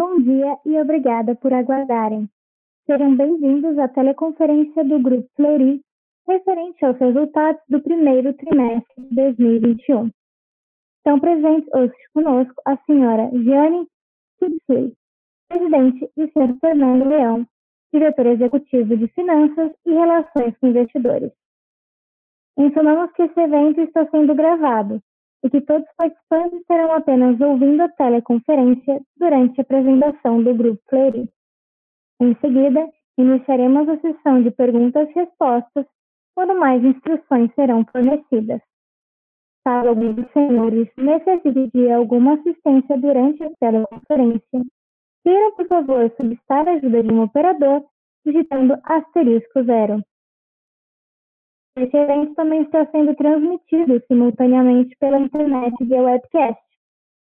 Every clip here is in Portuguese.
Bom dia e obrigada por aguardarem. Sejam bem-vindos à teleconferência do Grupo Fleury, referente aos resultados do primeiro trimestre de 2021. Estão presentes hoje conosco a senhora Giane Subsui, presidente, e senhor Fernando Leão, diretor executivo de Finanças e Relações com Investidores. Informamos que esse evento está sendo gravado e que todos os participantes estarão apenas ouvindo a teleconferência durante a apresentação do Grupo Fleury. Em seguida, iniciaremos a sessão de perguntas e respostas, quando mais instruções serão fornecidas. Caso algum dos senhores necessite de alguma assistência durante a teleconferência, queiram, por favor, solicitar a ajuda de um operador digitando asterisco zero. Esse evento também está sendo transmitido simultaneamente pela internet via webcast,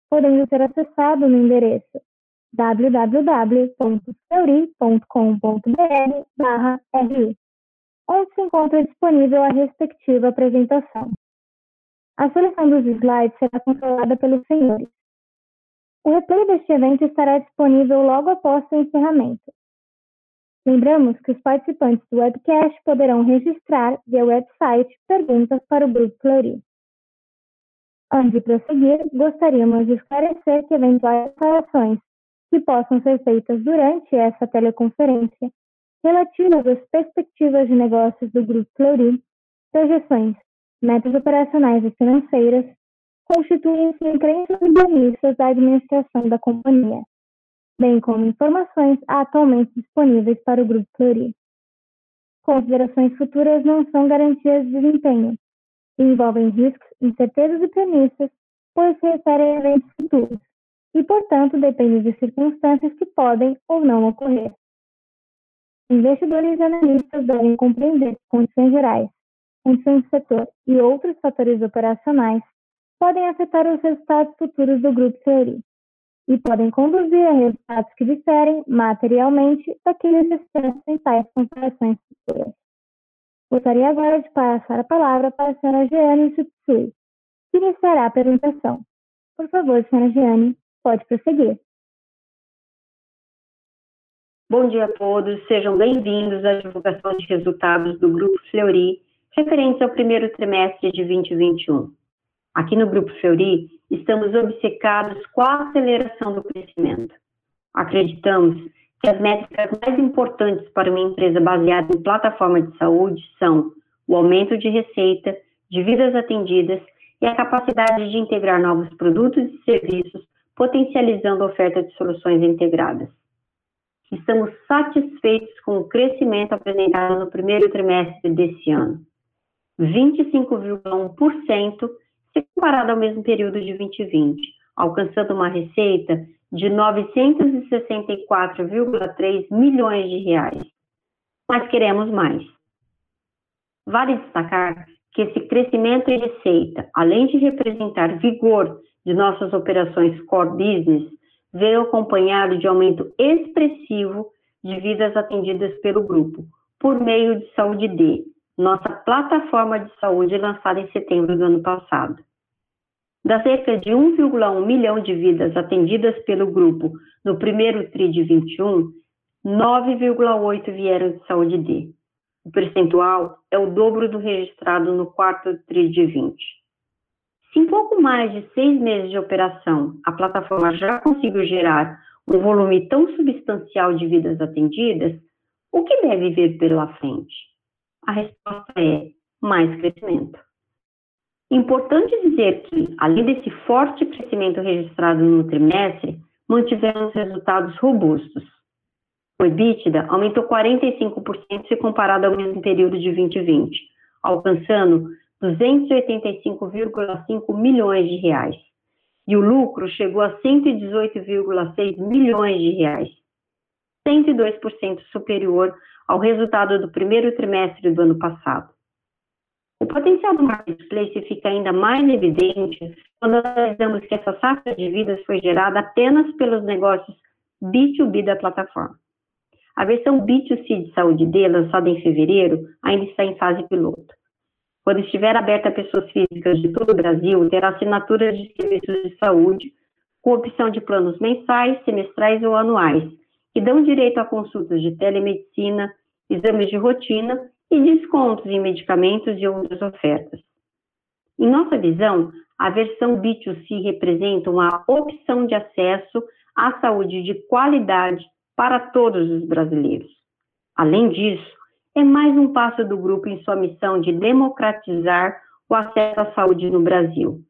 podendo ser acessado no endereço www.seuri.com.br/ri, onde se encontra disponível a respectiva apresentação. A seleção dos slides será controlada pelos senhores. O replay deste evento estará disponível logo após seu encerramento. Lembramos que os participantes do webcast poderão registrar via website perguntas para o Grupo Fleury. Antes de prosseguir, gostaríamos de esclarecer que eventuais declarações que possam ser feitas durante essa teleconferência relativas às perspectivas de negócios do Grupo Fleury, projeções, metas operacionais e financeiras, constituem-se em crenças e premissas da administração da companhia, bem como informações atualmente disponíveis para o Grupo Fleury. Considerações futuras não são garantias de desempenho envolvem riscos, incertezas e premissas, pois se referem a eventos futuros e, portanto, dependem de circunstâncias que podem ou não ocorrer. Investidores e analistas devem compreender que condições gerais, condições do setor e outros fatores operacionais podem afetar os resultados futuros do Grupo Fleury e podem conduzir a resultados que diferem materialmente daqueles expressos em tais comparações futuras. Gostaria agora de passar a palavra para a senhora Jeane Sutsui, que iniciará a apresentação. Por favor, senhora Jeane, pode prosseguir. Bom dia a todos, sejam bem-vindos à divulgação de resultados do Grupo Fleury, referentes ao primeiro trimestre de 2021. Aqui no Grupo Fleury, estamos obcecados com a aceleração do crescimento. Acreditamos que as métricas mais importantes para uma empresa baseada em plataforma de saúde são o aumento de receita, de vidas atendidas e a capacidade de integrar novos produtos e serviços, potencializando a oferta de soluções integradas. Estamos satisfeitos com o crescimento apresentado no primeiro trimestre desse ano. 25,1% se comparado ao mesmo período de 2020, alcançando uma receita de 964,3 milhões de reais. Mas queremos mais. Vale destacar que esse crescimento em receita, além de representar vigor de nossas operações core business, veio acompanhado de aumento expressivo de vidas atendidas pelo grupo, por meio de Saúde D, nossa plataforma de saúde lançada em setembro do ano passado. Das cerca de 1,1 milhão de vidas atendidas pelo grupo no primeiro TRI de 21, 9,8 vieram de saúde D. O percentual é o dobro do registrado no quarto TRI de 20. Se em pouco mais de seis meses de operação a plataforma já conseguiu gerar um volume tão substancial de vidas atendidas, o que deve vir pela frente? A resposta é mais crescimento. Importante dizer que, além desse forte crescimento registrado no trimestre, mantivemos resultados robustos. O EBITDA aumentou 45% se comparado ao mesmo período de 2020, alcançando 285,5 milhões de reais. E o lucro chegou a 118,6 milhões de reais, 102% superior ao resultado do primeiro trimestre do ano passado. O potencial do marketplace fica ainda mais evidente quando analisamos que essa safra de vidas foi gerada apenas pelos negócios B2B da plataforma. A versão B2C de saúde D, lançada em fevereiro, ainda está em fase piloto. Quando estiver aberta a pessoas físicas de todo o Brasil, terá assinatura de serviços de saúde com opção de planos mensais, semestrais ou anuais, que dão direito a consultas de telemedicina, exames de rotina e descontos em medicamentos e outras ofertas. Em nossa visão, a versão B2C representa uma opção de acesso à saúde de qualidade para todos os brasileiros. Além disso, é mais um passo do grupo em sua missão de democratizar o acesso à saúde no Brasil,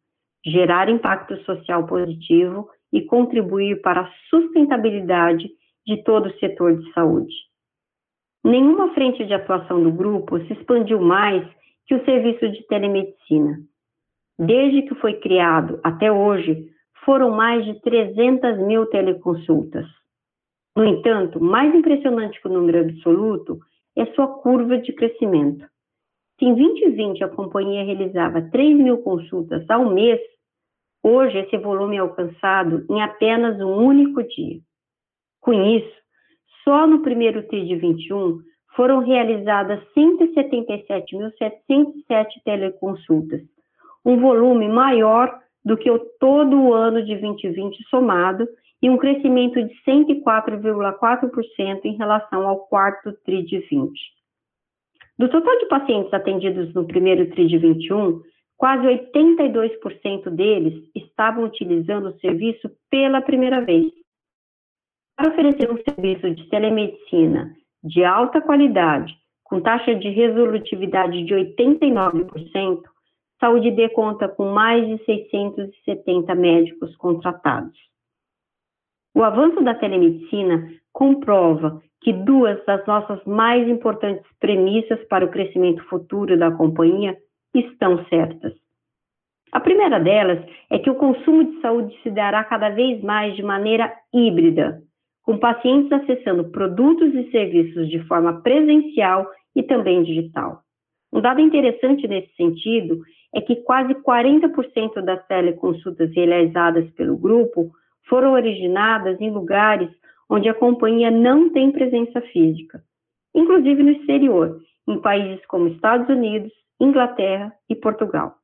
gerar impacto social positivo e contribuir para a sustentabilidade de todo o setor de saúde. Nenhuma frente de atuação do grupo se expandiu mais que o serviço de telemedicina. Desde que foi criado até hoje, foram mais de 300 mil teleconsultas. No entanto, mais impressionante que o número absoluto é sua curva de crescimento. Se em 2020 a companhia realizava 3 mil consultas ao mês, hoje esse volume é alcançado em apenas um único dia. Com isso, só no primeiro TRI de 21 foram realizadas 177.707 teleconsultas, um volume maior do que o todo o ano de 2020 somado e um crescimento de 104,4% em relação ao quarto TRI de 20. Do total de pacientes atendidos no primeiro TRI de 21, quase 82% deles estavam utilizando o serviço pela primeira vez. Para oferecer um serviço de telemedicina de alta qualidade, com taxa de resolutividade de 89%, Saúde D conta com mais de 670 médicos contratados. O avanço da telemedicina comprova que duas das nossas mais importantes premissas para o crescimento futuro da companhia estão certas. A primeira delas é que o consumo de saúde se dará cada vez mais de maneira híbrida, com pacientes acessando produtos e serviços de forma presencial e também digital. Um dado interessante nesse sentido é que quase 40% das teleconsultas realizadas pelo grupo foram originadas em lugares onde a companhia não tem presença física, inclusive no exterior, em países como Estados Unidos, Inglaterra e Portugal.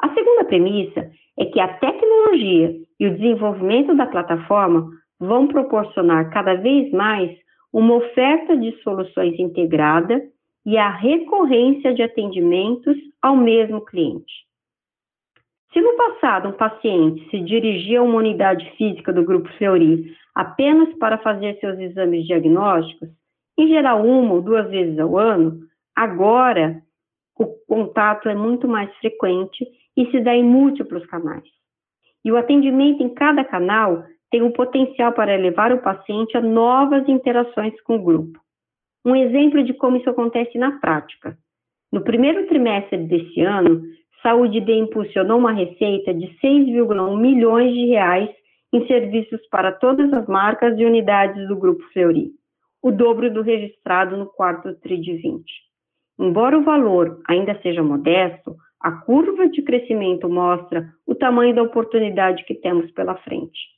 A segunda premissa é que a tecnologia e o desenvolvimento da plataforma vão proporcionar cada vez mais uma oferta de soluções integrada e a recorrência de atendimentos ao mesmo cliente. Se no passado um paciente se dirigia a uma unidade física do Grupo Fleury apenas para fazer seus exames diagnósticos, em geral uma ou duas vezes ao ano, agora o contato é muito mais frequente e se dá em múltiplos canais. E o atendimento em cada canal tem o potencial para levar o paciente a novas interações com o grupo. Um exemplo de como isso acontece na prática. No primeiro trimestre desse ano, Saúde D impulsionou uma receita de 6,1 milhões de reais em serviços para todas as marcas e unidades do Grupo Fleury, o dobro do registrado no quarto TRI de 20. Embora o valor ainda seja modesto, a curva de crescimento mostra o tamanho da oportunidade que temos pela frente.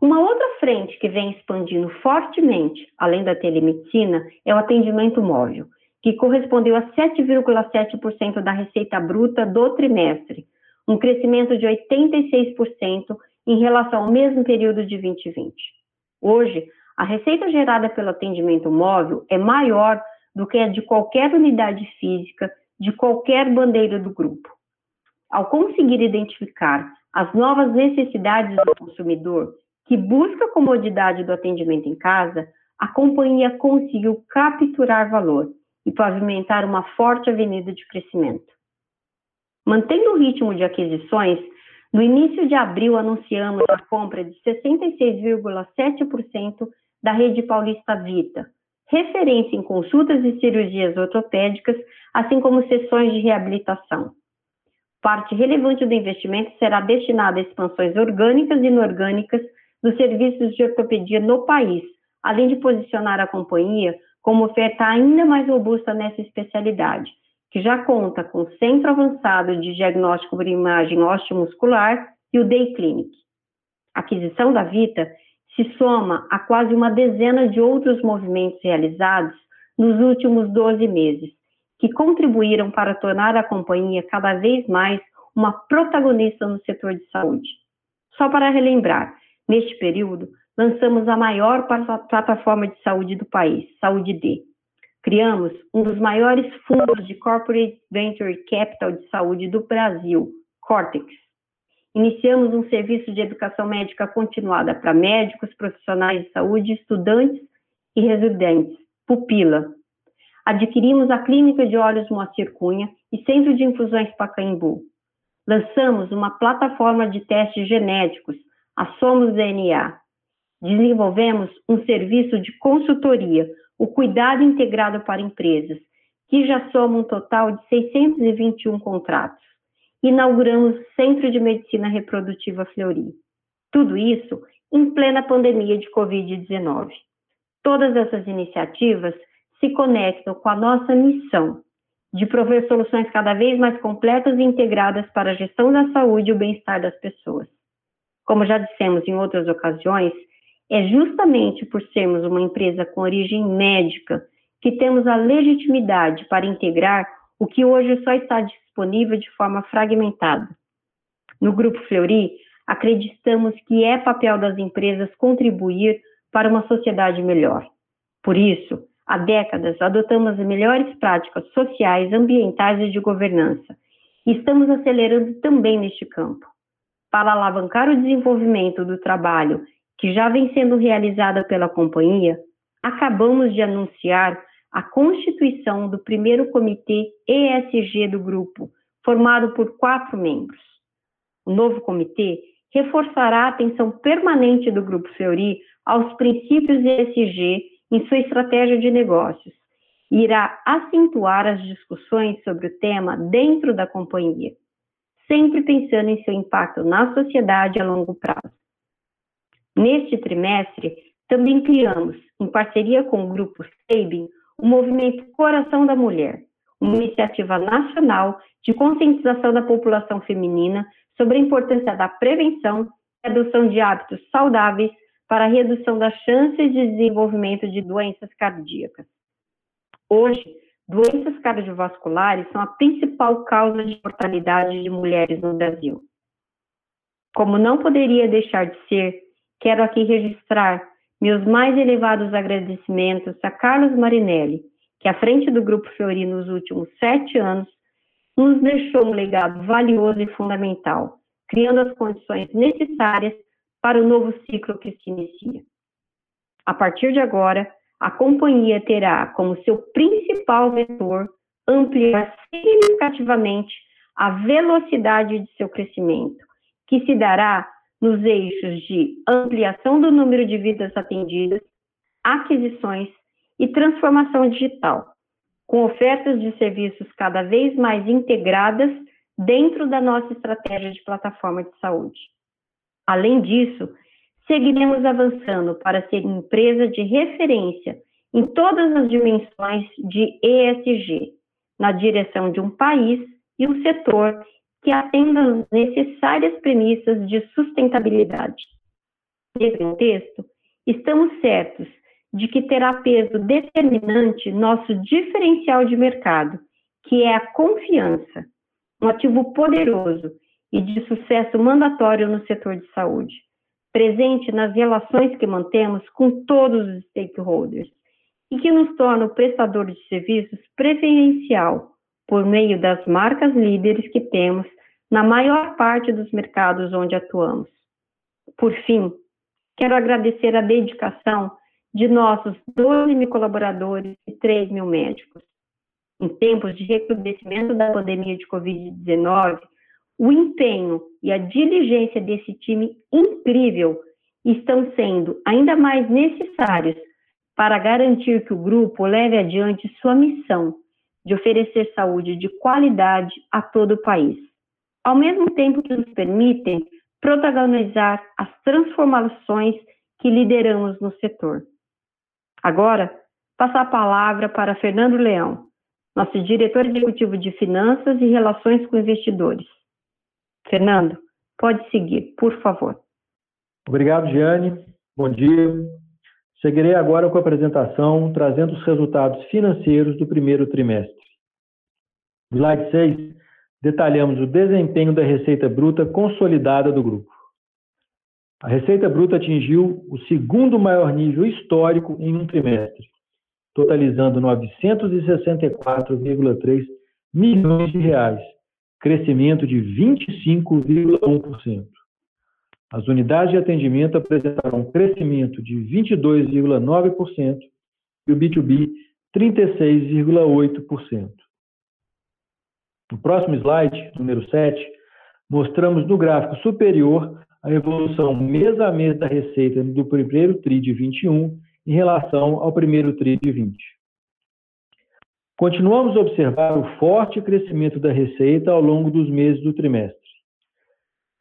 Uma outra frente que vem expandindo fortemente, além da telemedicina, é o atendimento móvel, que correspondeu a 7,7% da receita bruta do trimestre, um crescimento de 86% em relação ao mesmo período de 2020. Hoje, a receita gerada pelo atendimento móvel é maior do que a de qualquer unidade física de qualquer bandeira do grupo. Ao conseguir identificar as novas necessidades do consumidor que busca a comodidade do atendimento em casa, a companhia conseguiu capturar valor e pavimentar uma forte avenida de crescimento. Mantendo o ritmo de aquisições, no início de abril anunciamos a compra de 66,7% da rede paulista Vita, referência em consultas e cirurgias ortopédicas, assim como sessões de reabilitação. Parte relevante do investimento será destinada a expansões orgânicas e inorgânicas dos serviços de ortopedia no país, além de posicionar a companhia como oferta ainda mais robusta nessa especialidade, que já conta com o Centro Avançado de Diagnóstico por Imagem Osteomuscular e o Day Clinic. A aquisição da Vita se soma a quase uma dezena de outros movimentos realizados nos últimos 12 meses, que contribuíram para tornar a companhia cada vez mais uma protagonista no setor de saúde. Só para relembrar, neste período, lançamos a maior plataforma de saúde do país, Saúde D. Criamos um dos maiores fundos de Corporate Venture Capital de saúde do Brasil, Cortex. Iniciamos um serviço de educação médica continuada para médicos, profissionais de saúde, estudantes e residentes, Pupila. Adquirimos a Clínica de Olhos Moacir Cunha e Centro de Infusões Pacaembu. Lançamos uma plataforma de testes genéticos, a Somos DNA. Desenvolvemos um serviço de consultoria, o Cuidado Integrado para Empresas, que já soma um total de 621 contratos. Inauguramos o Centro de Medicina Reprodutiva Fleury. Tudo isso em plena pandemia de Covid-19. Todas essas iniciativas se conectam com a nossa missão de prover soluções cada vez mais completas e integradas para a gestão da saúde e o bem-estar das pessoas. Como já dissemos em outras ocasiões, é justamente por sermos uma empresa com origem médica que temos a legitimidade para integrar o que hoje só está disponível de forma fragmentada. No Grupo Fleury, acreditamos que é papel das empresas contribuir para uma sociedade melhor. Por isso, há décadas adotamos as melhores práticas sociais, ambientais e de governança. E estamos acelerando também neste campo. Para alavancar o desenvolvimento do trabalho que já vem sendo realizado pela companhia, acabamos de anunciar a constituição do primeiro comitê ESG do grupo, formado por quatro membros. O novo comitê reforçará a atenção permanente do Grupo Fleury aos princípios ESG em sua estratégia de negócios e irá acentuar as discussões sobre o tema dentro da companhia, sempre pensando em seu impacto na sociedade a longo prazo. Neste trimestre, também criamos, em parceria com o Grupo Sabin, o movimento Coração da Mulher, uma iniciativa nacional de conscientização da população feminina sobre a importância da prevenção e adoção de hábitos saudáveis para a redução das chances de desenvolvimento de doenças cardíacas. Hoje, doenças cardiovasculares são a principal causa de mortalidade de mulheres no Brasil. Como não poderia deixar de ser, quero aqui registrar meus mais elevados agradecimentos a Carlos Marinelli, que, à frente do Grupo Fiori nos últimos sete anos, nos deixou um legado valioso e fundamental, criando as condições necessárias para o novo ciclo que se inicia. A partir de agora, a companhia terá como seu principal vetor ampliar significativamente a velocidade de seu crescimento, que se dará nos eixos de ampliação do número de vidas atendidas, aquisições e transformação digital, com ofertas de serviços cada vez mais integradas dentro da nossa estratégia de plataforma de saúde. Além disso, seguiremos avançando para ser empresa de referência em todas as dimensões de ESG, na direção de um país e um setor que atenda às necessárias premissas de sustentabilidade. Nesse contexto, estamos certos de que terá peso determinante nosso diferencial de mercado, que é a confiança, um ativo poderoso e de sucesso mandatório no setor de saúde, presente nas relações que mantemos com todos os stakeholders e que nos torna o prestador de serviços preferencial por meio das marcas líderes que temos na maior parte dos mercados onde atuamos. Por fim, quero agradecer a dedicação de nossos 12 mil colaboradores e 3 mil médicos. Em tempos de recrudescimento da pandemia de Covid-19, o empenho e a diligência desse time incrível estão sendo ainda mais necessários para garantir que o grupo leve adiante sua missão de oferecer saúde de qualidade a todo o país, ao mesmo tempo que nos permitem protagonizar as transformações que lideramos no setor. Agora, passo a palavra para Fernando Leão, nosso diretor executivo de Finanças e Relações com Investidores. Fernando, pode seguir, por favor. Obrigado, Giane. Bom dia. Seguirei agora com a apresentação, trazendo os resultados financeiros do primeiro trimestre. Slide 6, detalhamos o desempenho da receita bruta consolidada do grupo. A receita bruta atingiu o segundo maior nível histórico em um trimestre, totalizando 964,3 milhões de reais, crescimento de 25,1%. As unidades de atendimento apresentaram um crescimento de 22,9% e o B2B 36,8%. No próximo slide, número 7, mostramos no gráfico superior a evolução mês a mês da receita do primeiro TRI de 21 em relação ao primeiro TRI de 20. Continuamos a observar o forte crescimento da receita ao longo dos meses do trimestre.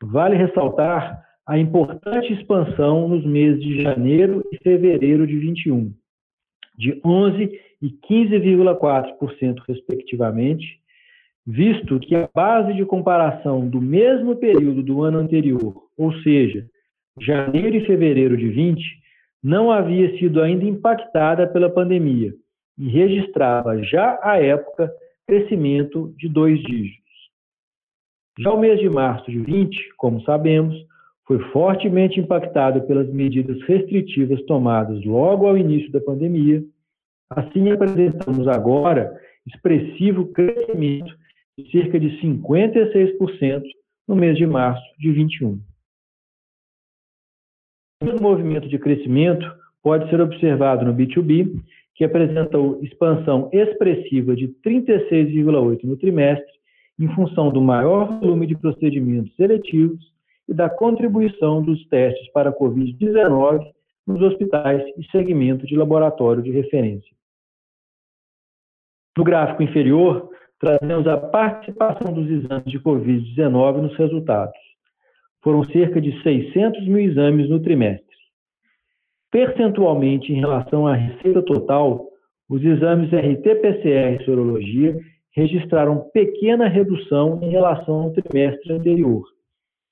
Vale ressaltar a importante expansão nos meses de janeiro e fevereiro de 21, de 11 e 15,4% respectivamente, visto que a base de comparação do mesmo período do ano anterior, ou seja, janeiro e fevereiro de 20, não havia sido ainda impactada pela pandemia e registrava já à época crescimento de dois dígitos. Já o mês de março de 20, como sabemos, foi fortemente impactado pelas medidas restritivas tomadas logo ao início da pandemia. Assim, apresentamos agora expressivo crescimento de cerca de 56% no mês de março de 21. O movimento de crescimento pode ser observado no B2B, que apresentou expansão expressiva de 36,8% no trimestre, em função do maior volume de procedimentos seletivos e da contribuição dos testes para a Covid-19 nos hospitais e segmento de laboratório de referência. No gráfico inferior, trazemos a participação dos exames de Covid-19 nos resultados. Foram cerca de 600 mil exames no trimestre. Percentualmente, em relação à receita total, os exames RT-PCR e sorologia registraram pequena redução em relação ao trimestre anterior,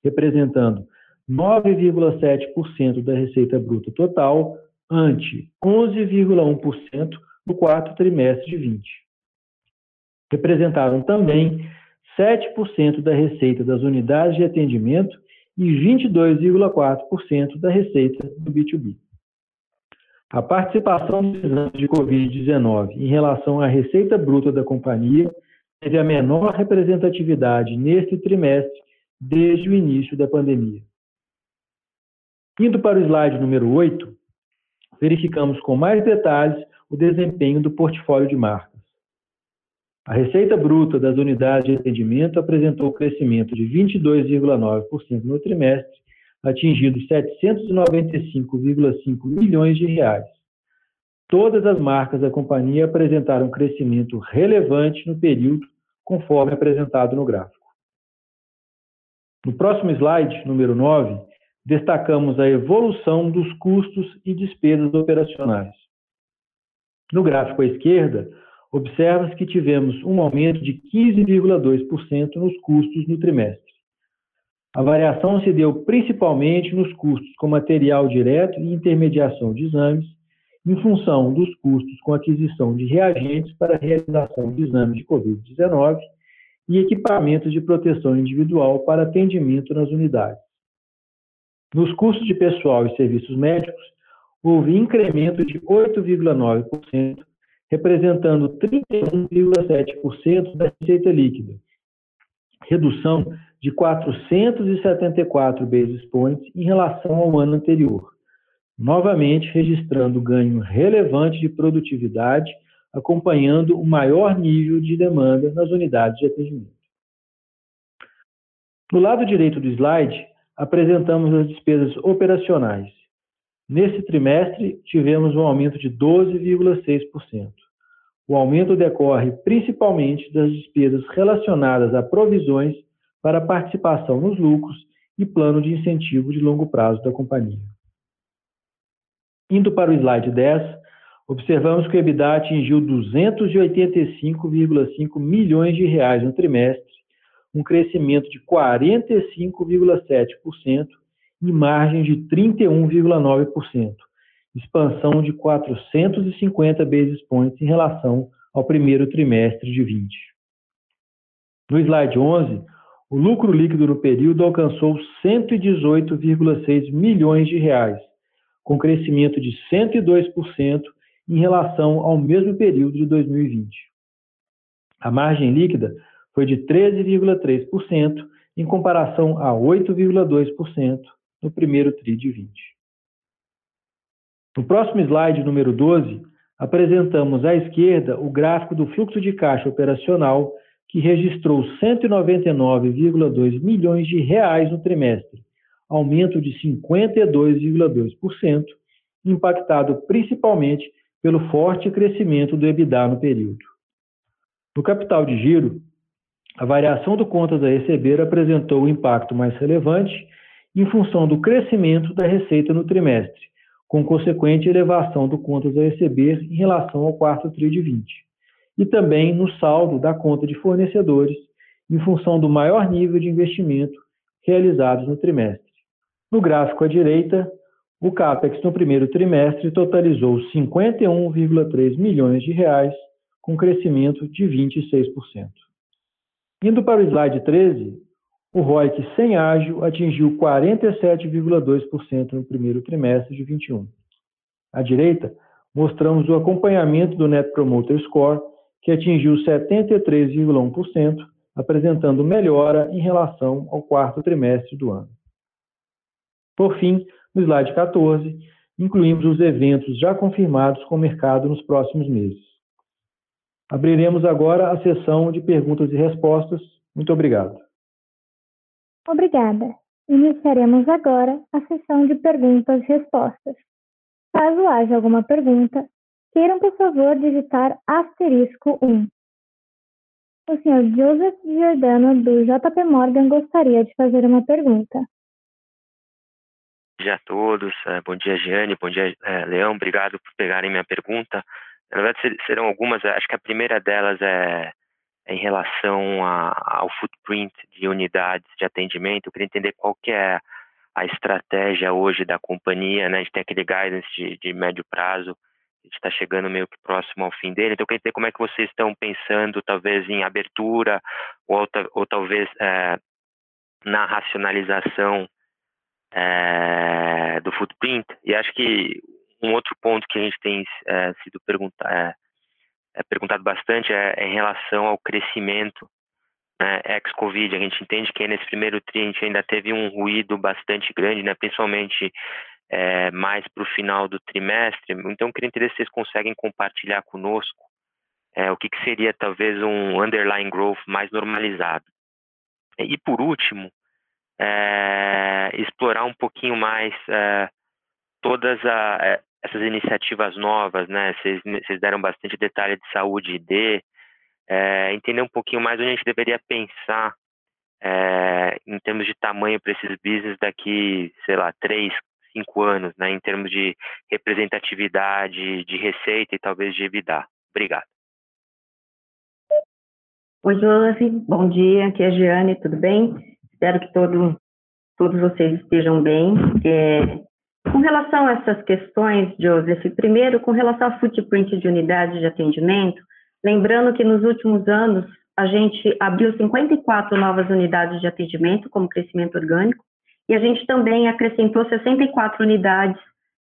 representando 9,7% da receita bruta total, ante 11,1% no quarto trimestre de 20. Representaram também 7% da receita das unidades de atendimento e 22,4% da receita do B2B. A participação dos exames de Covid-19 em relação à receita bruta da companhia teve a menor representatividade neste trimestre desde o início da pandemia. Indo para o slide número 8, verificamos com mais detalhes o desempenho do portfólio de marcas. A receita bruta das unidades de atendimento apresentou crescimento de 22,9% no trimestre, atingindo 795,5 milhões de reais. Todas as marcas da companhia apresentaram crescimento relevante no período, conforme apresentado no gráfico. No próximo slide, número 9, destacamos a evolução dos custos e despesas operacionais. No gráfico à esquerda, observa-se que tivemos um aumento de 15,2% nos custos no trimestre. A variação se deu principalmente nos custos com material direto e intermediação de exames, em função dos custos com aquisição de reagentes para realização de exames de Covid-19 e equipamentos de proteção individual para atendimento nas unidades. Nos custos de pessoal e serviços médicos, houve incremento de 8,9%, representando 31,7% da receita líquida, redução de 474 basis points em relação ao ano anterior, novamente registrando ganho relevante de produtividade acompanhando o maior nível de demanda nas unidades de atendimento. No lado direito do slide, apresentamos as despesas operacionais. Nesse trimestre, tivemos um aumento de 12,6%. O aumento decorre principalmente das despesas relacionadas a provisões para participação nos lucros e plano de incentivo de longo prazo da companhia. Indo para o slide 10, observamos que o EBITDA atingiu 285,5 milhões de reais no trimestre, um crescimento de 45,7% e margem de 31,9%, expansão de 450 basis points em relação ao primeiro trimestre de 20. No slide 11, o lucro líquido no período alcançou 118,6 milhões de reais, com crescimento de 102% em relação ao mesmo período de 2020. A margem líquida foi de 13,3% em comparação a 8,2% no primeiro TRI de 20. No próximo slide, número 12, apresentamos à esquerda o gráfico do fluxo de caixa operacional, que registrou 199,2 milhões de reais no trimestre, aumento de 52,2%, impactado principalmente pelo forte crescimento do EBITDA no período. No capital de giro, a variação do contas a receber apresentou o impacto mais relevante em função do crescimento da receita no trimestre, com consequente elevação do contas a receber em relação ao quarto TRI de 20, e também no saldo da conta de fornecedores, em função do maior nível de investimento realizados no trimestre. No gráfico à direita, o CAPEX no primeiro trimestre totalizou 51,3 milhões de reais, com crescimento de 26%. Indo para o slide 13, o ROIC sem ágio atingiu 47,2% no primeiro trimestre de 21. À direita, mostramos o acompanhamento do Net Promoter Score, que atingiu 73,1%, apresentando melhora em relação ao quarto trimestre do ano. Por fim, no slide 14, incluímos os eventos já confirmados com o mercado nos próximos meses. Abriremos agora a sessão de perguntas e respostas. Muito obrigado. Obrigada. Iniciaremos agora a sessão de perguntas e respostas. Caso haja alguma pergunta, queiram, por favor, digitar asterisco 1. O senhor Joseph Giordano, do JP Morgan, gostaria de fazer uma pergunta. Bom dia a todos, é, bom dia Giane, bom dia é, Leão, obrigado por pegarem minha pergunta. Na verdade serão algumas, acho que a primeira delas é em relação ao footprint de unidades de atendimento, eu queria entender qual que é a estratégia hoje da companhia, né? A gente tem aquele guidance de, de médio prazo, gente está chegando meio que próximo ao fim dele, então eu queria entender como é que vocês estão pensando, talvez em abertura, ou, ou talvez é, na racionalização é, do footprint, e acho que um outro ponto que a gente tem é, sido perguntar, é, é perguntado bastante é, é, em relação ao crescimento né, ex-Covid. A gente entende que nesse primeiro tri a gente ainda teve um ruído bastante grande, né, principalmente é, mais para o final do trimestre. Então, eu queria entender se vocês conseguem compartilhar conosco é, o que, que, seria talvez um underlying growth mais normalizado. E, por último, é, explorar um pouquinho mais é, todas a, é, essas iniciativas novas, né? Vocês, vocês deram bastante detalhe de saúde e D, é, entender um pouquinho mais onde a gente deveria pensar é, em termos de tamanho para esses business daqui, sei lá, três, cinco anos, né? Em termos de representatividade, de receita e talvez de EBITDA. Obrigado. Oi, Josi. Bom dia. Aqui é a Giane, tudo bem? Espero que todo, todos vocês estejam bem. É, com relação a essas questões, Joseph, primeiro, com relação ao footprint de unidades de atendimento, lembrando que nos últimos anos a gente abriu 54 novas unidades de atendimento como crescimento orgânico e a gente também acrescentou 64 unidades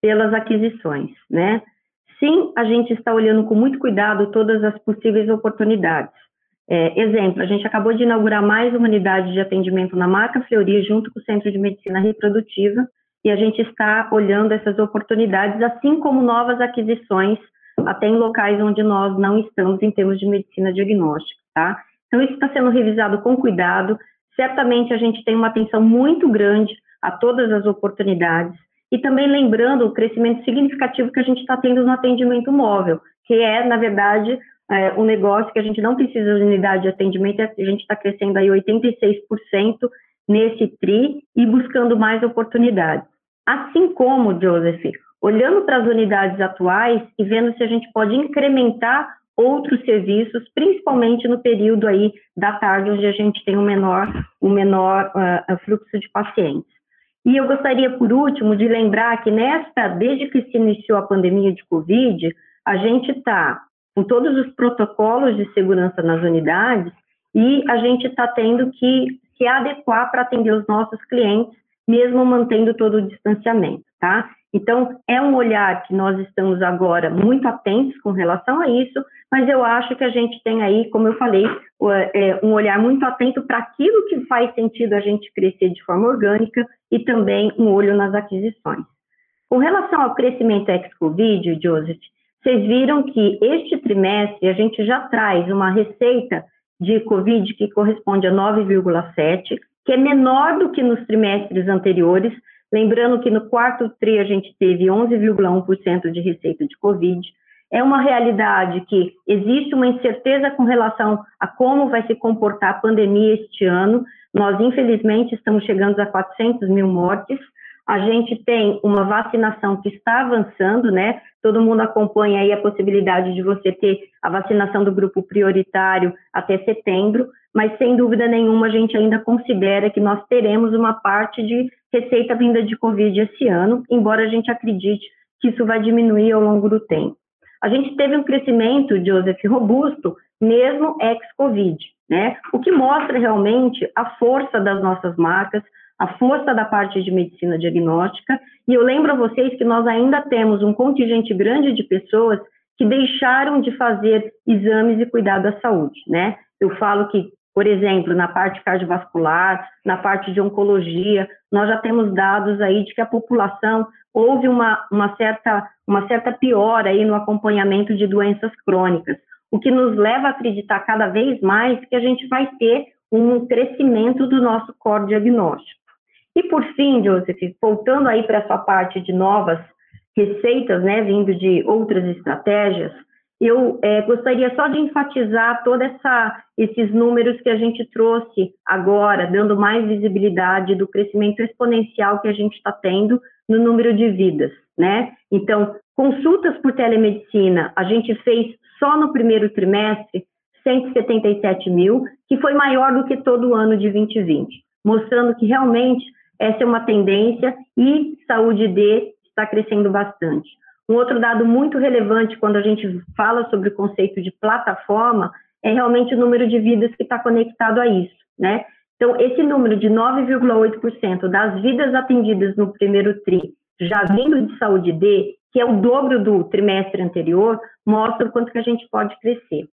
pelas aquisições, né? Sim, a gente está olhando com muito cuidado todas as possíveis oportunidades. É, exemplo, a gente acabou de inaugurar mais uma unidade de atendimento na marca Fleury junto com o Centro de Medicina Reprodutiva, e a gente está olhando essas oportunidades, assim como novas aquisições, até em locais onde nós não estamos em termos de medicina diagnóstica, tá? Então, isso está sendo revisado com cuidado. Certamente, a gente tem uma atenção muito grande a todas as oportunidades e também lembrando o crescimento significativo que a gente está tendo no atendimento móvel, que é, na verdade, é, um negócio que a gente não precisa de unidade de atendimento, a gente está crescendo aí 86% nesse TRI e buscando mais oportunidades. Assim como, Joseph, olhando para as unidades atuais e vendo se a gente pode incrementar outros serviços, principalmente no período aí da tarde, onde a gente tem o menor, um menor uh, fluxo de pacientes. E eu gostaria, por último, de lembrar que nesta, desde que se iniciou a pandemia de Covid, a gente está com todos os protocolos de segurança nas unidades e a gente está tendo que se adequar para atender os nossos clientes, mesmo mantendo todo o distanciamento, tá? Então, é um olhar que nós estamos agora muito atentos com relação a isso, mas eu acho que a gente tem aí, como eu falei, é, um olhar muito atento para aquilo que faz sentido a gente crescer de forma orgânica e também um olho nas aquisições. Com relação ao crescimento ex-Covid, Joseph, vocês viram que este trimestre a gente já traz uma receita de Covid que corresponde a 9,7, que é menor do que nos trimestres anteriores, Lembrando que no quarto TRI a gente teve 11,1% de receita de Covid. É uma realidade que existe uma incerteza com relação a como vai se comportar a pandemia este ano. Nós, infelizmente, estamos chegando a 400 mil mortes. A gente tem uma vacinação que está avançando, né? Todo mundo acompanha aí a possibilidade de você ter a vacinação do grupo prioritário até setembro, mas sem dúvida nenhuma a gente ainda considera que nós teremos uma parte de receita vinda de Covid esse ano, embora a gente acredite que isso vai diminuir ao longo do tempo. A gente teve um crescimento, Joseph, robusto, mesmo ex-Covid, né? O que mostra realmente a força das nossas marcas, a força da parte de medicina diagnóstica. E eu lembro a vocês que nós ainda temos um contingente grande de pessoas que deixaram de fazer exames e cuidar da saúde, né? Eu falo que por exemplo, na parte cardiovascular, na parte de oncologia, nós já temos dados aí de que a população houve uma, uma, certa, uma certa piora aí no acompanhamento de doenças crônicas, o que nos leva a acreditar cada vez mais que a gente vai ter um crescimento do nosso core diagnóstico. E por fim, Joseph, voltando aí para essa parte de novas receitas, né, vindo de outras estratégias, eu é, gostaria só de enfatizar todos esses números que a gente trouxe agora, dando mais visibilidade do crescimento exponencial que a gente está tendo no número de vidas, né? Então, consultas por telemedicina, a gente fez só no primeiro trimestre 177 mil, que foi maior do que todo o ano de 2020, mostrando que realmente essa é uma tendência e saúde D está crescendo bastante. Um outro dado muito relevante quando a gente fala sobre o conceito de plataforma é realmente o número de vidas que está conectado a isso, né? Então, esse número de 9,8% das vidas atendidas no primeiro TRI, já vindo de saúde D, que é o dobro do trimestre anterior, mostra o quanto que a gente pode crescer.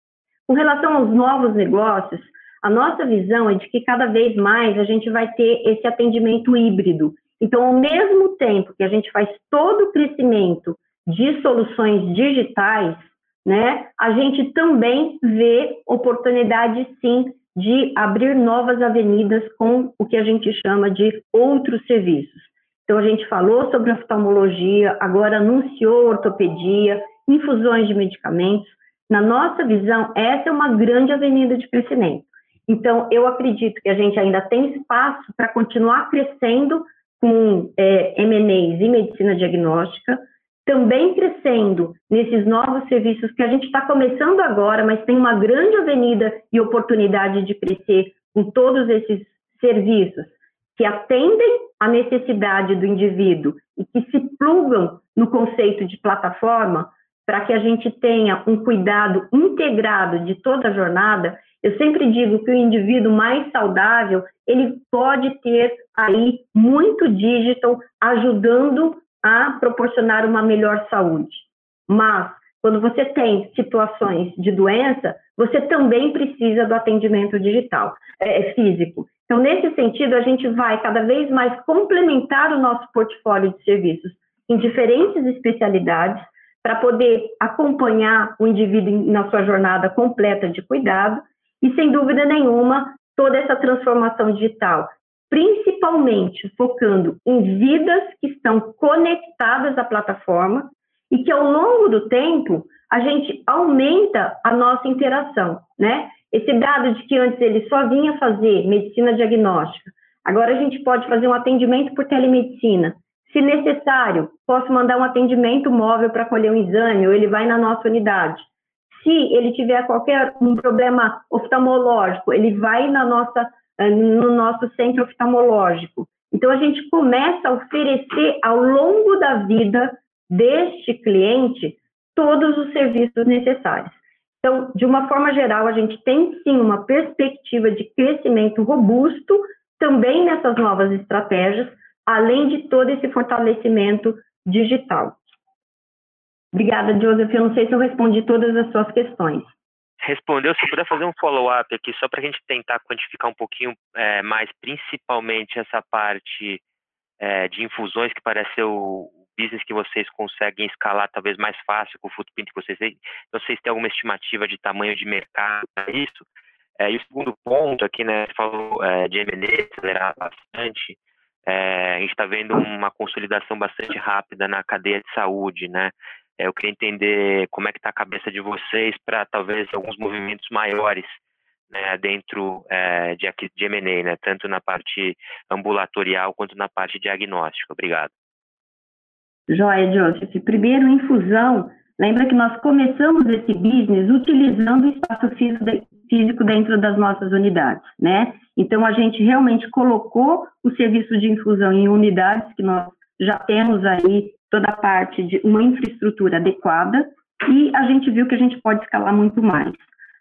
Com relação aos novos negócios, a nossa visão é de que cada vez mais a gente vai ter esse atendimento híbrido. Então, ao mesmo tempo que a gente faz todo o crescimento de soluções digitais, né, a gente também vê oportunidade, sim, de abrir novas avenidas com o que a gente chama de outros serviços. Então, a gente falou sobre oftalmologia, agora anunciou ortopedia, infusões de medicamentos. Na nossa visão, essa é uma grande avenida de crescimento. Então, eu acredito que a gente ainda tem espaço para continuar crescendo com é, M&As e medicina diagnóstica, também crescendo nesses novos serviços que a gente está começando agora, mas tem uma grande avenida e oportunidade de crescer com todos esses serviços que atendem à necessidade do indivíduo e que se plugam no conceito de plataforma para que a gente tenha um cuidado integrado de toda a jornada. Eu sempre digo que o indivíduo mais saudável, ele pode ter aí muito digital ajudando a proporcionar uma melhor saúde. Mas, quando você tem situações de doença, você também precisa do atendimento digital, é, é, físico. Então, nesse sentido, a gente vai cada vez mais complementar o nosso portfólio de serviços em diferentes especialidades para poder acompanhar o indivíduo na sua jornada completa de cuidado e, sem dúvida nenhuma, toda essa transformação digital principalmente focando em vidas que estão conectadas à plataforma e que ao longo do tempo a gente aumenta a nossa interação, né? Esse dado de que antes ele só vinha fazer medicina diagnóstica, agora a gente pode fazer um atendimento por telemedicina. Se necessário, posso mandar um atendimento móvel para colher um exame ou ele vai na nossa unidade. Se ele tiver qualquer um problema oftalmológico, ele vai na nossa no nosso centro oftalmológico. Então, a gente começa a oferecer ao longo da vida deste cliente todos os serviços necessários. Então, de uma forma geral, a gente tem sim uma perspectiva de crescimento robusto também nessas novas estratégias, além de todo esse fortalecimento digital. Obrigada, Joseph. Eu não sei se eu respondi todas as suas questões. Respondeu. Se puder fazer um follow-up aqui, só para a gente tentar quantificar um pouquinho é, mais, principalmente essa parte é, de infusões, que parece ser o business que vocês conseguem escalar talvez mais fácil com o footprint que vocês têm. Vocês têm alguma estimativa de tamanho de mercado para isso? É, e o segundo ponto aqui, né, você falou é, de M&A acelerar bastante. É, a gente está vendo uma consolidação bastante rápida na cadeia de saúde, né? É, eu queria entender como é que está a cabeça de vocês para talvez alguns movimentos maiores né, dentro é, de, de M&A, né, tanto na parte ambulatorial quanto na parte diagnóstica. Obrigado. Joia, Joseph. Primeiro, infusão. Lembra que nós começamos esse business utilizando o espaço físico dentro das nossas unidades, né? Então, a gente realmente colocou o serviço de infusão em unidades que nós já temos aí toda a parte de uma infraestrutura adequada e a gente viu que a gente pode escalar muito mais.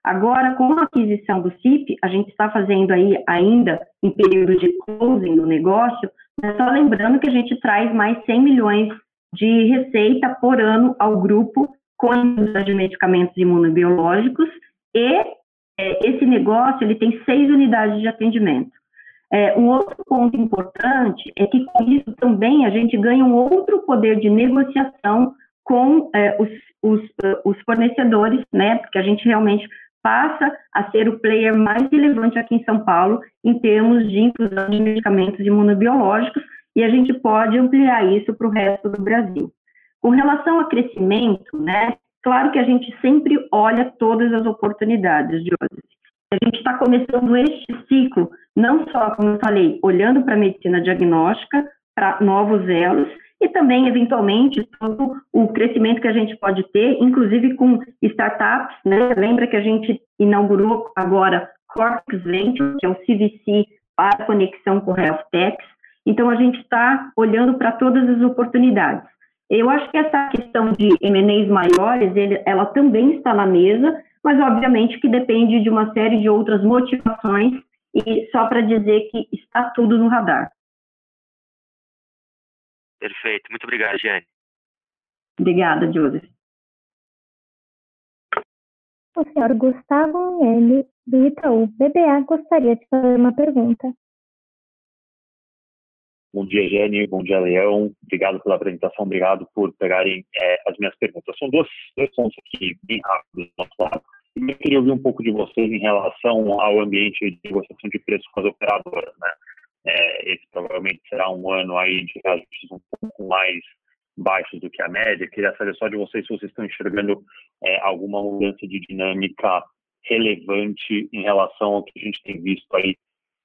Agora, com a aquisição do CIP, a gente está fazendo aí ainda em período de closing do negócio, mas só lembrando que a gente traz mais 100 milhões de receita por ano ao grupo com a indústria de medicamentos imunobiológicos e é, esse negócio ele tem seis unidades de atendimento. É, um outro ponto importante é que com isso também a gente ganha um outro poder de negociação com é, os, os, os, fornecedores, né? Porque a gente realmente passa a ser o player mais relevante aqui em São Paulo em termos de inclusão de medicamentos imunobiológicos e a gente pode ampliar isso para o resto do Brasil. Com relação a crescimento, né? Claro que a gente sempre olha todas as oportunidades de hoje. A gente está começando este ciclo, não só, como eu falei, olhando para a medicina diagnóstica, para novos elos, e também, eventualmente, todo o crescimento que a gente pode ter, inclusive com startups, né? Lembra que a gente inaugurou agora Cortex Venture, que é o CVC para conexão com Health Techs. Então, a gente está olhando para todas as oportunidades. Eu acho que essa questão de M&As maiores, ele, ela também está na mesa, mas obviamente que depende de uma série de outras motivações e só para dizer que está tudo no radar. Perfeito. Muito obrigado, Jane. Obrigada, Joseph. O senhor Gustavo Miele, do Itaú BBA, gostaria de fazer uma pergunta. Bom dia, Jenny. Bom dia, Leão. Obrigado pela apresentação. Obrigado por pegarem é, as minhas perguntas. São dois, dois pontos aqui bem rápidos do nosso lado. Eu queria ouvir um pouco de vocês em relação ao ambiente de negociação de preços com as operadoras. Né? É, esse provavelmente será um ano aí de reajustes um pouco mais baixos do que a média. Queria saber só de vocês se vocês estão enxergando é, alguma mudança de dinâmica relevante em relação ao que a gente tem visto aí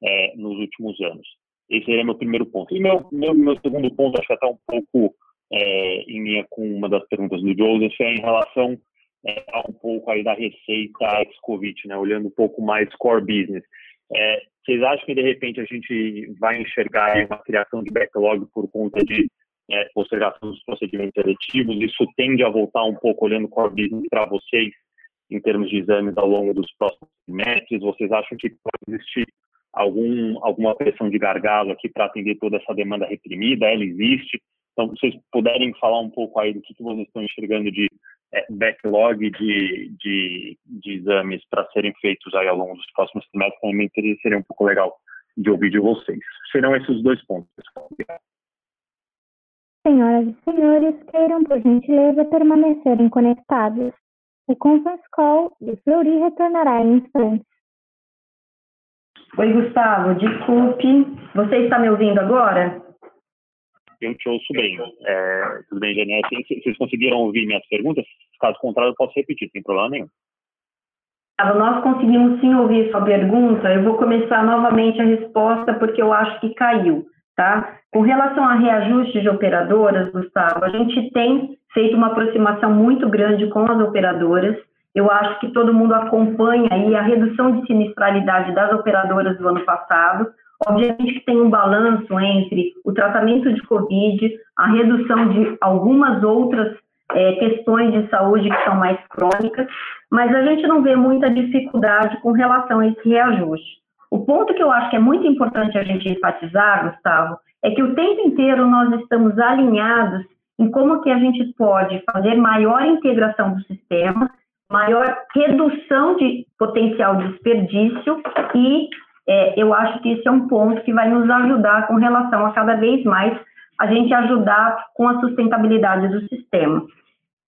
é, nos últimos anos. Esse seria meu primeiro ponto. E meu, meu, meu segundo ponto, acho que até um pouco é, em linha com uma das perguntas do Joseph, é em relação é, um pouco aí da receita ex-Covid, né? olhando um pouco mais core business. É, vocês acham que de repente a gente vai enxergar uma criação de backlog por conta de é, postergação dos procedimentos eletivos? Isso tende a voltar um pouco olhando core business para vocês em termos de exames ao longo dos próximos trimestres? Vocês acham que pode existir algum, alguma pressão de gargalo aqui para atender toda essa demanda reprimida, ela existe. Então, vocês puderem falar um pouco aí do que, que vocês estão enxergando de backlog de, de, de exames para serem feitos aí ao longo dos próximos trimestres, também seria um pouco legal de ouvir de vocês. Serão esses os dois pontos, pessoal. Senhoras e senhores, queiram, por gentileza, permanecerem conectados. O conference call de Fleury retornará em instantes. Oi, Gustavo, desculpe. Você está me ouvindo agora? Eu te ouço bem. É, tudo bem, Janete? Vocês conseguiram ouvir minhas perguntas? Caso contrário, eu posso repetir, sem problema nenhum. Nós conseguimos sim ouvir sua pergunta. Eu vou começar novamente a resposta porque eu acho que caiu, tá? Com relação a reajuste de operadoras, Gustavo, a gente tem feito uma aproximação muito grande com as operadoras. Eu acho que todo mundo acompanha aí a redução de sinistralidade das operadoras do ano passado. Obviamente que tem um balanço entre o tratamento de Covid, a redução de algumas outras é, questões de saúde que são mais crônicas, mas a gente não vê muita dificuldade com relação a esse reajuste. O ponto que eu acho que é muito importante a gente enfatizar, Gustavo, é que o tempo inteiro nós estamos alinhados em como que a gente pode fazer maior integração do sistema, maior redução de potencial desperdício e é, eu acho que esse é um ponto que vai nos ajudar com relação a cada vez mais a gente ajudar com a sustentabilidade do sistema.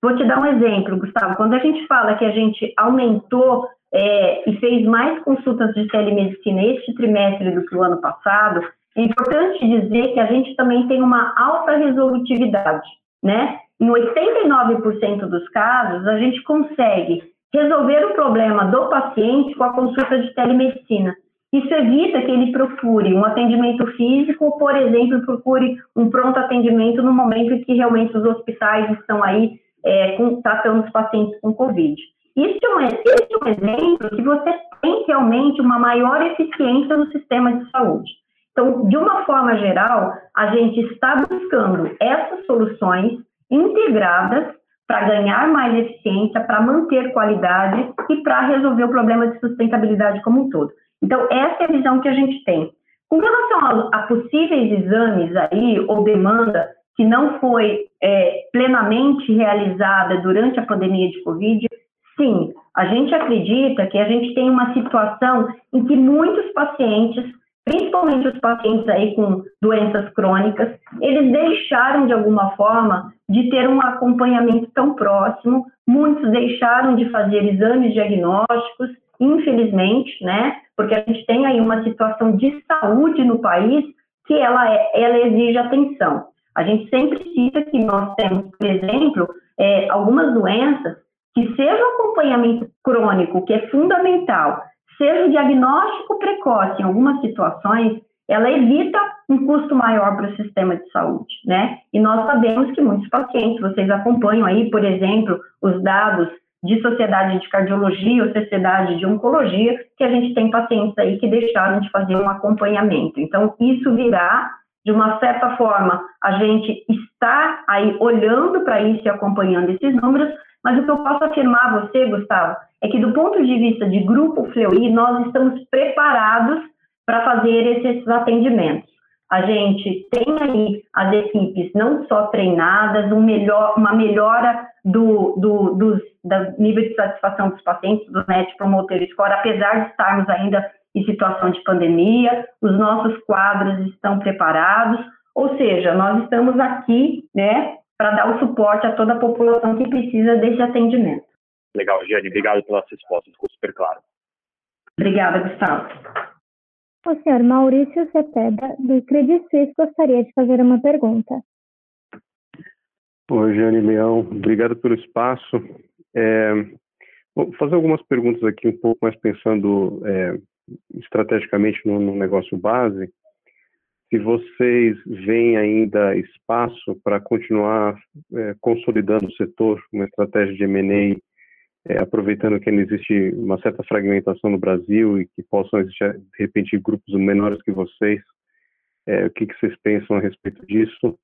Vou te dar um exemplo, Gustavo. Quando a gente fala que a gente aumentou é, e fez mais consultas de telemedicina este trimestre do que o ano passado, é importante dizer que a gente também tem uma alta resolutividade, né? Em 89% dos casos, a gente consegue resolver o problema do paciente com a consulta de telemedicina. Isso evita que ele procure um atendimento físico por exemplo, procure um pronto atendimento no momento em que realmente os hospitais estão aí é, tratando os pacientes com Covid. Isso é, um, esse é um exemplo que você tem realmente uma maior eficiência no sistema de saúde. Então, de uma forma geral, a gente está buscando essas soluções integradas para ganhar mais eficiência, para manter qualidade e para resolver o problema de sustentabilidade como um todo. Então, essa é a visão que a gente tem. Com relação a, a possíveis exames aí, ou demanda que não foi é, plenamente realizada durante a pandemia de Covid, sim, a gente acredita que a gente tem uma situação em que muitos pacientes, principalmente os pacientes aí com doenças crônicas, eles deixaram de alguma forma de ter um acompanhamento tão próximo, muitos deixaram de fazer exames diagnósticos, infelizmente, né? Porque a gente tem aí uma situação de saúde no país que ela, é, ela exige atenção. A gente sempre cita que nós temos, por exemplo, é, algumas doenças que seja o acompanhamento crônico, que é fundamental, seja o diagnóstico precoce em algumas situações, ela evita um custo maior para o sistema de saúde, né? E nós sabemos que muitos pacientes, vocês acompanham aí, por exemplo, os dados de sociedade de cardiologia ou sociedade de oncologia, que a gente tem pacientes aí que deixaram de fazer um acompanhamento. Então, isso virá, de uma certa forma, a gente está aí olhando para isso e acompanhando esses números, mas o que eu posso afirmar a você, Gustavo, é que do ponto de vista de grupo Fleury, nós estamos preparados para fazer esses atendimentos. A gente tem aí as equipes não só treinadas, um melhor, uma melhora do, do, dos, do nível de satisfação dos pacientes, do Net Promoter Score, apesar de estarmos ainda em situação de pandemia, os nossos quadros estão preparados, ou seja, nós estamos aqui, né, para dar o suporte a toda a população que precisa desse atendimento. Legal, Giane, obrigado pelas respostas, ficou super claro. Obrigada, Gustavo. O senhor Maurício Cepeda, do Credit Suisse, gostaria de fazer uma pergunta. Oi, Jane Leão, obrigado pelo espaço. É, vou fazer algumas perguntas aqui, um pouco mais pensando é, estrategicamente no, no, negócio base. Se vocês veem ainda espaço para continuar é, consolidando o setor, uma estratégia de M&A é, aproveitando que ainda existe uma certa fragmentação no Brasil e que possam existir, de repente, grupos menores que vocês. É, o que, que, vocês pensam a respeito disso?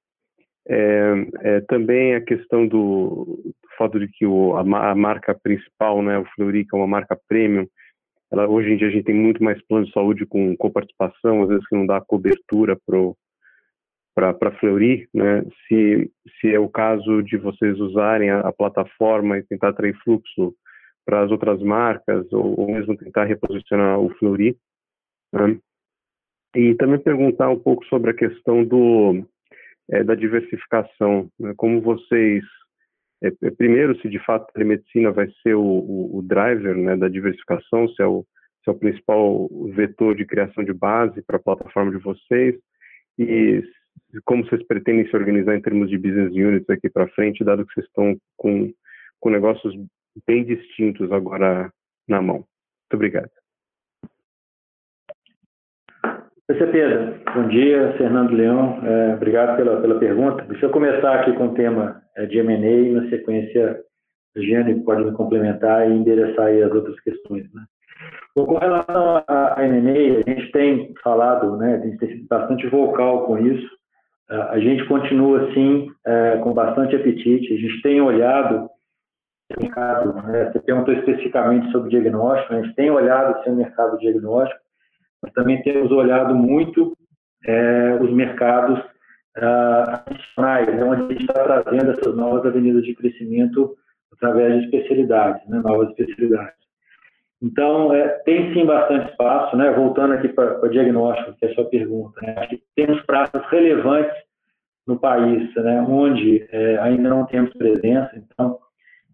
É, é também a questão do, do fato de que o, a, a, marca principal, né, o que é uma marca premium, ela, hoje em dia a gente tem muito mais plano de saúde com coparticipação, às vezes que não dá cobertura para Fleury, né? Se se é o caso de vocês usarem a, a plataforma e tentar atrair fluxo para as outras marcas ou, ou, mesmo tentar reposicionar o Fleury. Né? E também perguntar um pouco sobre a questão do é, da diversificação, né? como vocês é, é, primeiro se de fato a telemedicina vai ser o, o, o driver né, da diversificação, se é o se é o principal vetor de criação de base para a plataforma de vocês e como vocês pretendem se organizar em termos de business units aqui para frente, dado que vocês estão com, com negócios bem distintos agora na mão. Muito obrigado. Pedro. Bom dia, Fernando Leão. É, obrigado pela, pela pergunta. Deixa eu começar aqui com o tema é, de M&A e, na sequência, o Gianni pode me complementar e endereçar aí as outras questões. Né? Bom, com relação a, a M&A, a gente tem falado, né, a gente tem sido bastante vocal com isso, a gente continua, assim, é, com bastante apetite. A gente tem olhado mercado, né? você perguntou especificamente sobre diagnóstico, a gente tem olhado assim, o mercado diagnóstico, mas também temos olhado muito é, os mercados ah, adicionais, né, onde a gente está trazendo essas novas avenidas de crescimento através de especialidades, né, novas especialidades. Então, é, tem sim bastante espaço, né? voltando aqui para o diagnóstico, que é a sua pergunta. Né? Acho que temos praças relevantes no país, né? onde é, ainda não temos presença, então,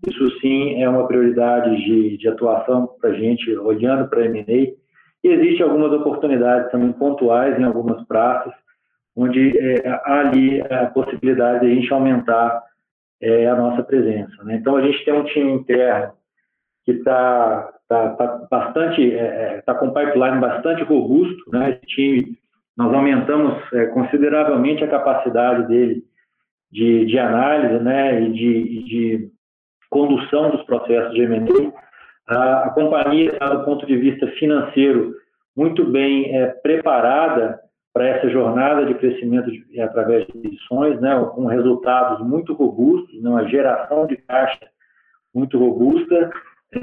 isso sim é uma prioridade de, de atuação para a gente, olhando para a M&A. E existem algumas oportunidades também pontuais em algumas praças, onde é, há ali a possibilidade de a gente aumentar é, a nossa presença. Né? Então, a gente tem um time interno que está tá, tá bastante, está é, é tá com um pipeline bastante robusto, né? Esse time, nós aumentamos é, consideravelmente a capacidade dele de, de análise, né? E de, de condução dos processos de M&A. A, a companhia está, do ponto de vista financeiro, muito bem é, preparada para essa jornada de crescimento de, através de edições, né, com resultados muito robustos, né, uma geração de caixa muito robusta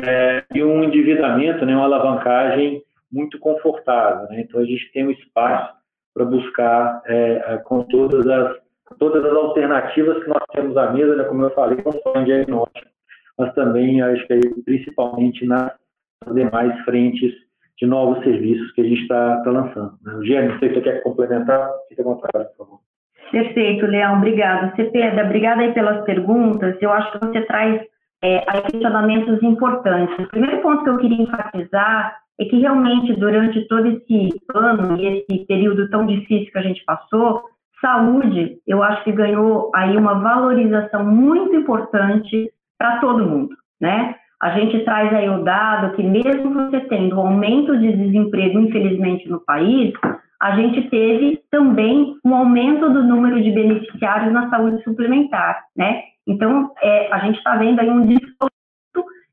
é, e um endividamento, né, uma alavancagem muito confortável. Né? Então, a gente tem um espaço para buscar é, com todas as, todas as alternativas que nós temos à mesa, né, como eu falei, só em diagnóstico, mas também, acho que principalmente nas demais frentes de novos serviços que a gente está tá lançando. Né? Gênio, não sei se você quer complementar, fique à vontade, por favor. Perfeito, Leão, obrigado. Cepeda, obrigada aí pelas perguntas. Eu acho que você traz é, questionamentos importantes. O primeiro ponto que eu queria enfatizar é que realmente durante todo esse ano e esse período tão difícil que a gente passou, saúde, eu acho que ganhou aí uma valorização muito importante para todo mundo, né? A gente traz aí o dado que mesmo você tendo um aumento de desemprego, infelizmente, no país, a gente teve também um aumento do número de beneficiários na saúde suplementar, né? Então, é, a gente está vendo aí um discurso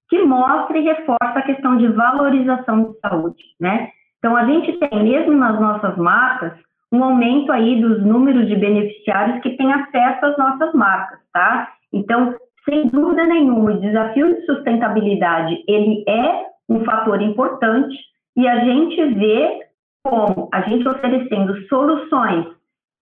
que mostra e reforça a questão de valorização de saúde, né? Então, a gente tem, mesmo nas nossas marcas, um aumento aí dos números de beneficiários que têm acesso às nossas marcas, tá? Então, sem dúvida nenhuma, o desafio de sustentabilidade, ele é um fator importante e a gente vê como a gente oferecendo soluções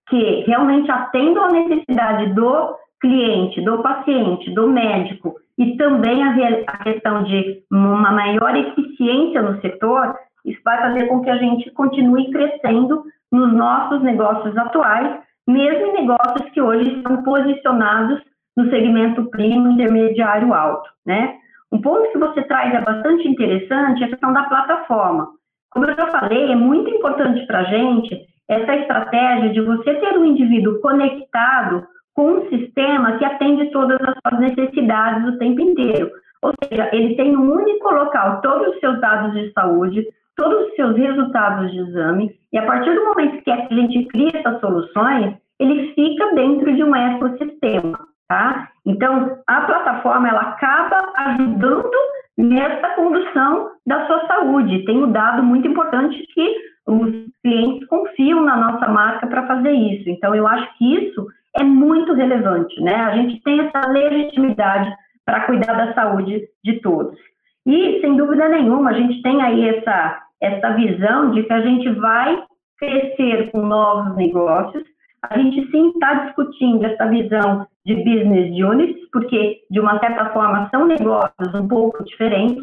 que realmente atendam a necessidade do cliente, do paciente, do médico e também a questão de uma maior eficiência no setor, isso vai fazer com que a gente continue crescendo nos nossos negócios atuais, mesmo em negócios que hoje estão posicionados no segmento premium intermediário alto, né? Um ponto que você traz é bastante interessante é a questão da plataforma. Como eu já falei, é muito importante para a gente essa estratégia de você ter um indivíduo conectado com um sistema que atende todas as suas necessidades o tempo inteiro. Ou seja, ele tem um único local todos os seus dados de saúde, todos os seus resultados de exame, e a partir do momento que a gente cria essas soluções, ele fica dentro de um ecossistema. Tá? Então, a plataforma ela acaba ajudando nessa condução da sua saúde. Tem um dado muito importante que os clientes confiam na nossa marca para fazer isso. Então, eu acho que isso é muito relevante, né? A gente tem essa legitimidade para cuidar da saúde de todos. E, sem dúvida nenhuma, a gente tem aí essa, essa visão de que a gente vai crescer com novos negócios, a gente sim está discutindo essa visão de business units, porque, de uma certa forma, são negócios um pouco diferentes,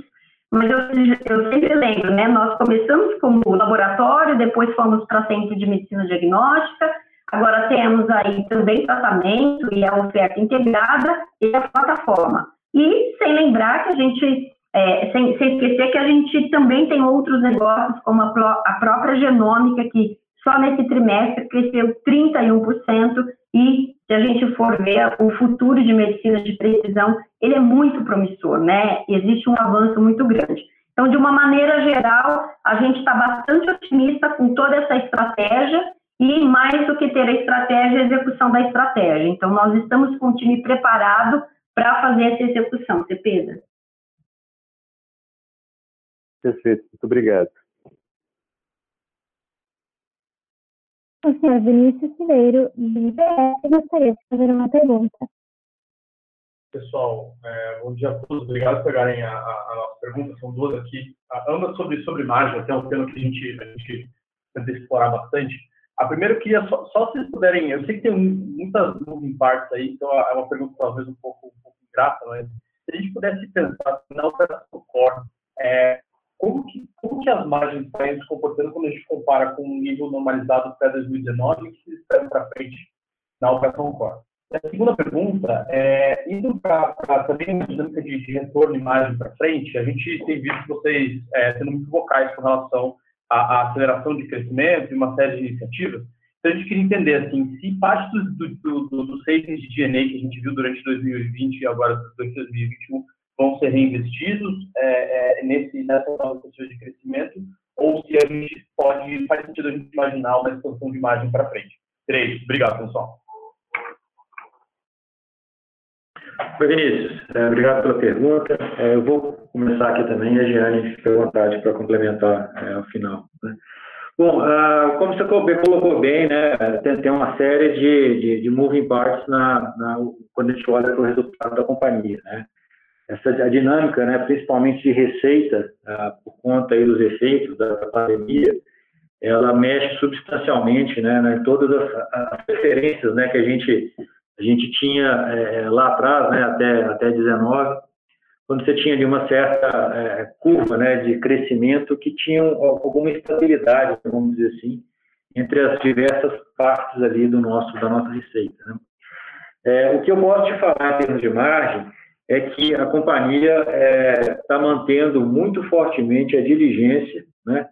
mas eu, eu sempre lembro, né? Nós começamos como laboratório, depois fomos para centro de medicina diagnóstica, agora temos aí também tratamento e a oferta integrada e a plataforma. E sem lembrar que a gente, é, sem, sem esquecer que a gente também tem outros negócios, como a, a própria genômica, que só nesse trimestre cresceu 31% e se a gente for ver o futuro de medicina de precisão, ele é muito promissor, né? Existe um avanço muito grande. Então, de uma maneira geral, a gente está bastante otimista com toda essa estratégia e mais do que ter a estratégia, a execução da estratégia. Então, nós estamos com o time preparado para fazer essa execução, Cepeda. Perfeito, muito obrigado. O senhor Vinícius Cileiro, de IBS, gostaria de fazer uma pergunta. Pessoal, é, bom dia a todos. Obrigado por pegarem a, a, a nossa pergunta. São duas aqui, ambas sobre, sobre margem, até um tema que a gente, a gente tenta explorar bastante. A primeira eu queria só, só se vocês puderem, eu sei que tem muitas moving parts aí, então é uma pergunta talvez um pouco, um pouco ingrata, mas se a gente pudesse pensar na operação core, é, como, que, como que as margens estão se comportando quando a gente compara com o nível normalizado pré-2019 e que se espera para frente na operação core? A segunda pergunta é, indo para também uma dinâmica de, de retorno e margem para frente, a gente tem visto vocês é, sendo muito vocais com relação à, à, aceleração de crescimento e uma série de iniciativas. Então, a gente queria entender, assim, se parte do, do, do, dos savings de DNA que a gente viu durante 2020 e agora durante 2021 vão ser reinvestidos é, é, nesse, nessa nova perspectiva de crescimento, ou se a gente pode, faz sentido a gente imaginar uma expansão de margem para frente. Três. Obrigado, pessoal. Oi, Vinícius. É, obrigado pela pergunta. É, eu vou começar aqui também a Giane fica à vontade para complementar é, ao final. Né? Bom, uh, como você colocou bem, né, tem, tem uma série de, de, de, moving parts na, na, quando a gente olha para o resultado da companhia. Né? Essa a dinâmica, né, principalmente de receita, uh, por conta aí dos efeitos da, pandemia, ela mexe substancialmente né, né, em todas as, as referências né, que a gente a gente tinha é, lá atrás, né, até, até 19, quando você tinha ali uma certa é, curva né, de crescimento que tinha alguma estabilidade, vamos dizer assim, entre as diversas partes ali do nosso, da nossa receita. Né? É, o que eu posso te falar em termos de margem é que a companhia está é, mantendo muito fortemente a diligência né,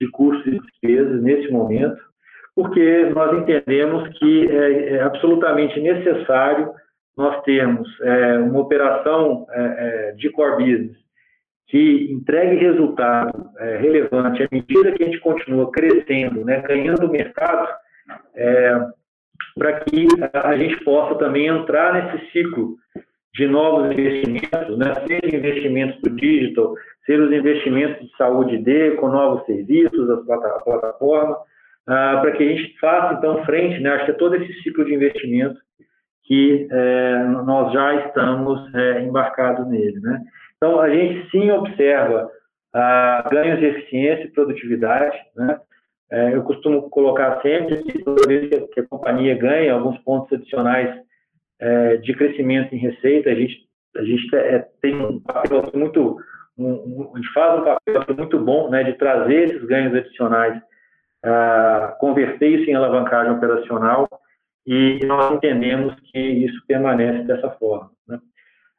de custos e despesas nesse momento, porque nós entendemos que é, é absolutamente necessário nós termos é, uma operação é, é de core business que entregue resultado relevante. À medida que a gente continua crescendo, né, ganhando mercado, para que a gente possa também entrar nesse ciclo de novos investimentos, né, seja investimentos do digital, seja os investimentos de saúde D, com novos serviços, a plataforma, ah, para que a gente faça, então, frente, né, acho que é todo esse ciclo de investimento que é, nós já estamos é, embarcados nele. Né? Então, a gente sim observa ah, ganhos de eficiência e produtividade. Né? É, eu costumo colocar sempre que toda vez que a companhia ganha alguns pontos adicionais é, de crescimento em receita, a gente, a gente é, tem um papel muito, um, a gente faz um papel muito bom né, de trazer esses ganhos adicionais converter isso em alavancagem operacional e nós entendemos que isso permanece dessa forma. Né?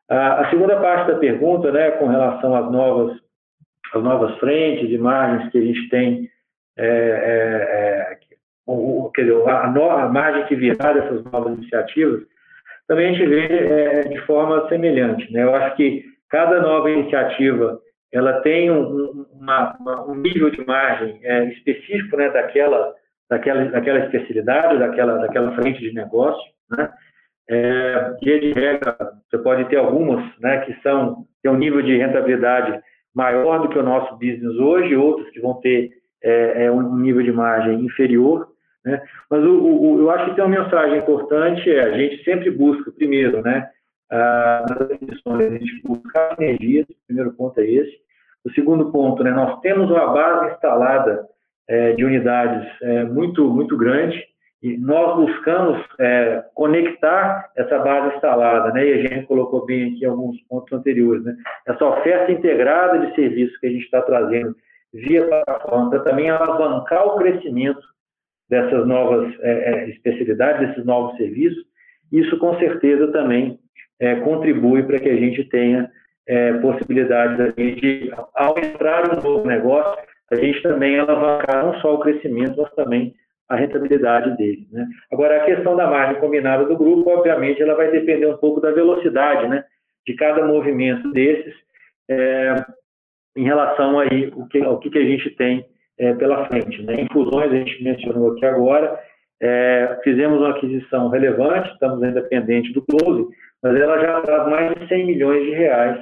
a segunda parte da pergunta, né, com relação às novas, às novas frentes e margens que a gente tem, é, é, é o, quer dizer, a, a, margem que virá dessas novas iniciativas, também a gente vê é, de forma semelhante. Né? Eu acho que cada nova iniciativa ela tem um, uma, uma, um nível de margem é, específico né, daquela, daquela, daquela especialidade, daquela, daquela frente de negócio. Né? É, de regra, você pode ter algumas né, que são tem um nível de rentabilidade maior do que o nosso business hoje, outras que vão ter é, é um nível de margem inferior. Né? Mas o, o, eu acho que tem uma mensagem importante, é a gente sempre busca, primeiro, né, ah, nas definições, a gente buscar energias, o primeiro ponto é esse. O segundo ponto, né, nós temos uma base instalada é, de unidades é, muito, muito grande e nós buscamos é, conectar essa base instalada, né, e a gente colocou bem aqui alguns pontos anteriores, né, essa oferta integrada de serviços que a gente está trazendo via plataforma para também alavancar o crescimento dessas novas é, é, especialidades, desses novos serviços, isso com certeza também é, contribui para que a gente tenha é, possibilidades de, ao entrar um novo negócio, a gente também alavancar não só o crescimento, mas também a rentabilidade dele. Né? Agora, a questão da margem combinada do grupo, obviamente, ela vai depender um pouco da velocidade né, de cada movimento desses é, em relação aí o que, ao que, a gente tem é, pela frente. Né? Em fusões, a gente mencionou aqui agora, é, fizemos uma aquisição relevante, estamos ainda pendente do close, mas ela já traz mais de 100 milhões de reais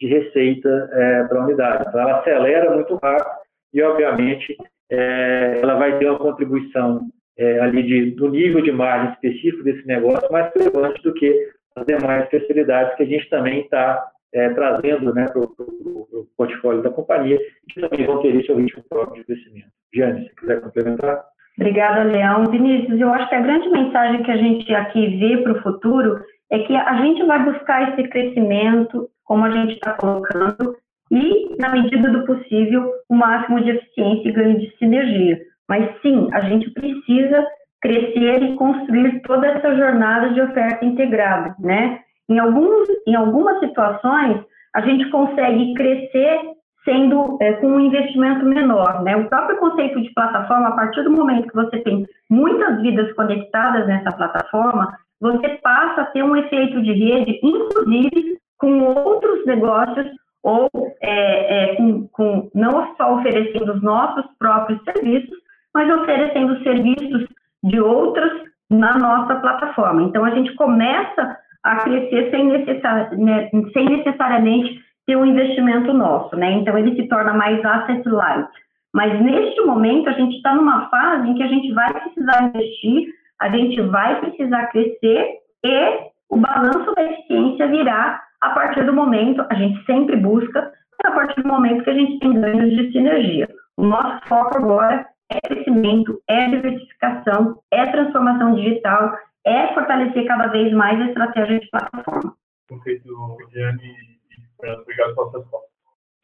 de receita é, para a unidade. Então, ela acelera muito rápido e, obviamente, é, ela vai ter uma contribuição é, ali de, do nível de margem específico desse negócio mais relevante do que as demais especialidades que a gente também está é, trazendo né, para o portfólio da companhia, que também vão ter seu ritmo próprio de crescimento. Jane, se quiser complementar. Obrigada, Leão. Vinícius, eu acho que a grande mensagem que a gente aqui vê para o futuro é que a gente vai buscar esse crescimento, como a gente está colocando, e, na medida do possível, o máximo de eficiência e ganho de sinergia. Mas sim, a gente precisa crescer e construir toda essa jornada de oferta integrada, né? Em, alguns, em algumas situações, a gente consegue crescer sendo é, com um investimento menor, né? O próprio conceito de plataforma, a partir do momento que você tem muitas vidas conectadas nessa plataforma, você passa a ter um efeito de rede, inclusive com outros negócios ou é, é, com, com, não só oferecendo os nossos próprios serviços, mas oferecendo serviços de outras na nossa plataforma. Então, a gente começa a crescer sem, necessari né, sem necessariamente ter um investimento nosso, né? Então, ele se torna mais asset light. Mas, neste momento, a gente está numa fase em que a gente vai precisar investir, a gente vai precisar crescer e o balanço da eficiência virá a partir do momento, a gente sempre busca, a partir do momento que a gente tem ganhos de sinergia. O nosso foco agora é crescimento, é diversificação, é transformação digital, é fortalecer cada vez mais a estratégia de plataforma. Perfeito, Diane obrigado pela resposta.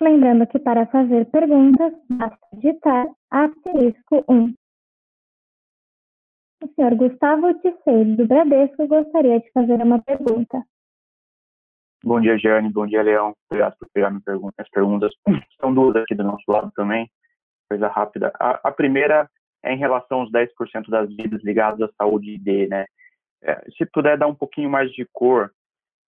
Lembrando que para fazer perguntas, basta digitar asterisco 1. O senhor Gustavo Tisseiro, do Bradesco, gostaria de fazer uma pergunta. Bom dia, Jane. Bom dia, Leão. Obrigado por pegar minha pergunta. as perguntas. São duas aqui do nosso lado também coisa rápida. A, a, primeira é em relação aos 10% das vidas ligadas à saúde ID, né? É, se puder dar um pouquinho mais de cor,